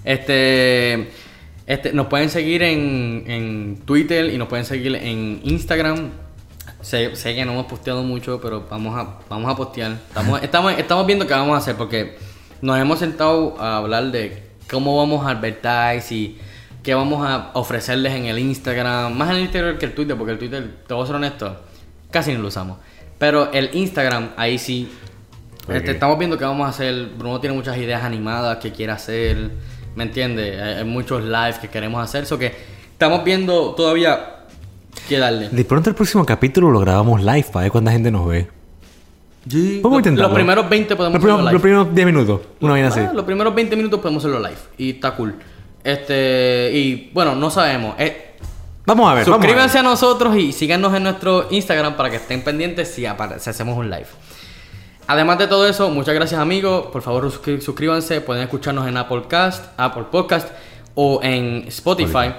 Este, este, nos pueden seguir en, en Twitter y nos pueden seguir en Instagram. Sé, sé que no hemos posteado mucho, pero vamos a, vamos a postear. Estamos, estamos, estamos viendo qué vamos a hacer porque nos hemos sentado a hablar de cómo vamos a advertise y qué vamos a ofrecerles en el Instagram. Más en el Instagram que el Twitter, porque el Twitter, te voy a ser honesto, casi no lo usamos. Pero el Instagram, ahí sí. Este, estamos viendo qué vamos a hacer. Bruno tiene muchas ideas animadas que quiere hacer. ¿Me entiendes? Hay, hay muchos lives que queremos hacer. Eso que estamos viendo todavía qué darle. De pronto el próximo capítulo lo grabamos live para ver cuánta gente nos ve. Sí. Vamos a intentarlo. Los primeros 20 podemos Los hacerlo los live. primeros 10 minutos, una vaina así. Ah, los primeros 20 minutos podemos hacerlo live. Y está cool. Este. Y bueno, no sabemos. Eh, Vamos a ver, vamos a ver. Suscríbanse a, nosotros y síganos en nuestro Instagram para que estén pendientes si, si hacemos un live. Además de todo eso, muchas gracias amigos. Por favor, suscríbanse. Pueden escucharnos en Apple Cast, Apple Podcast o en Spotify.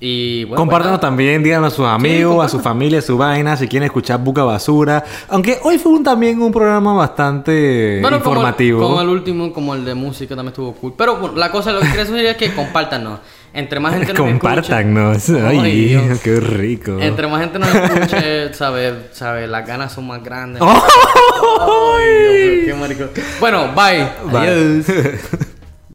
Y bueno, Compártanos pues, también, díganos a sus amigos, a su familia, a su vaina, si quieren escuchar Buca Basura. Aunque hoy fue un- también un programa bastante Bueno, como el- informativo. Como el, último, como el de música también estuvo cool. Pero bueno, la cosa, lo que quería decir es que compártanos. Entre más gente nos Compártanos. escuche- Ay, qué rico. Entre más gente nos escuche, ¿sabes? ¿Sabe? Las ganas son más grandes. ¡Ay! Ay, Dios qué marico. Bueno, bye. Bye. Adiós.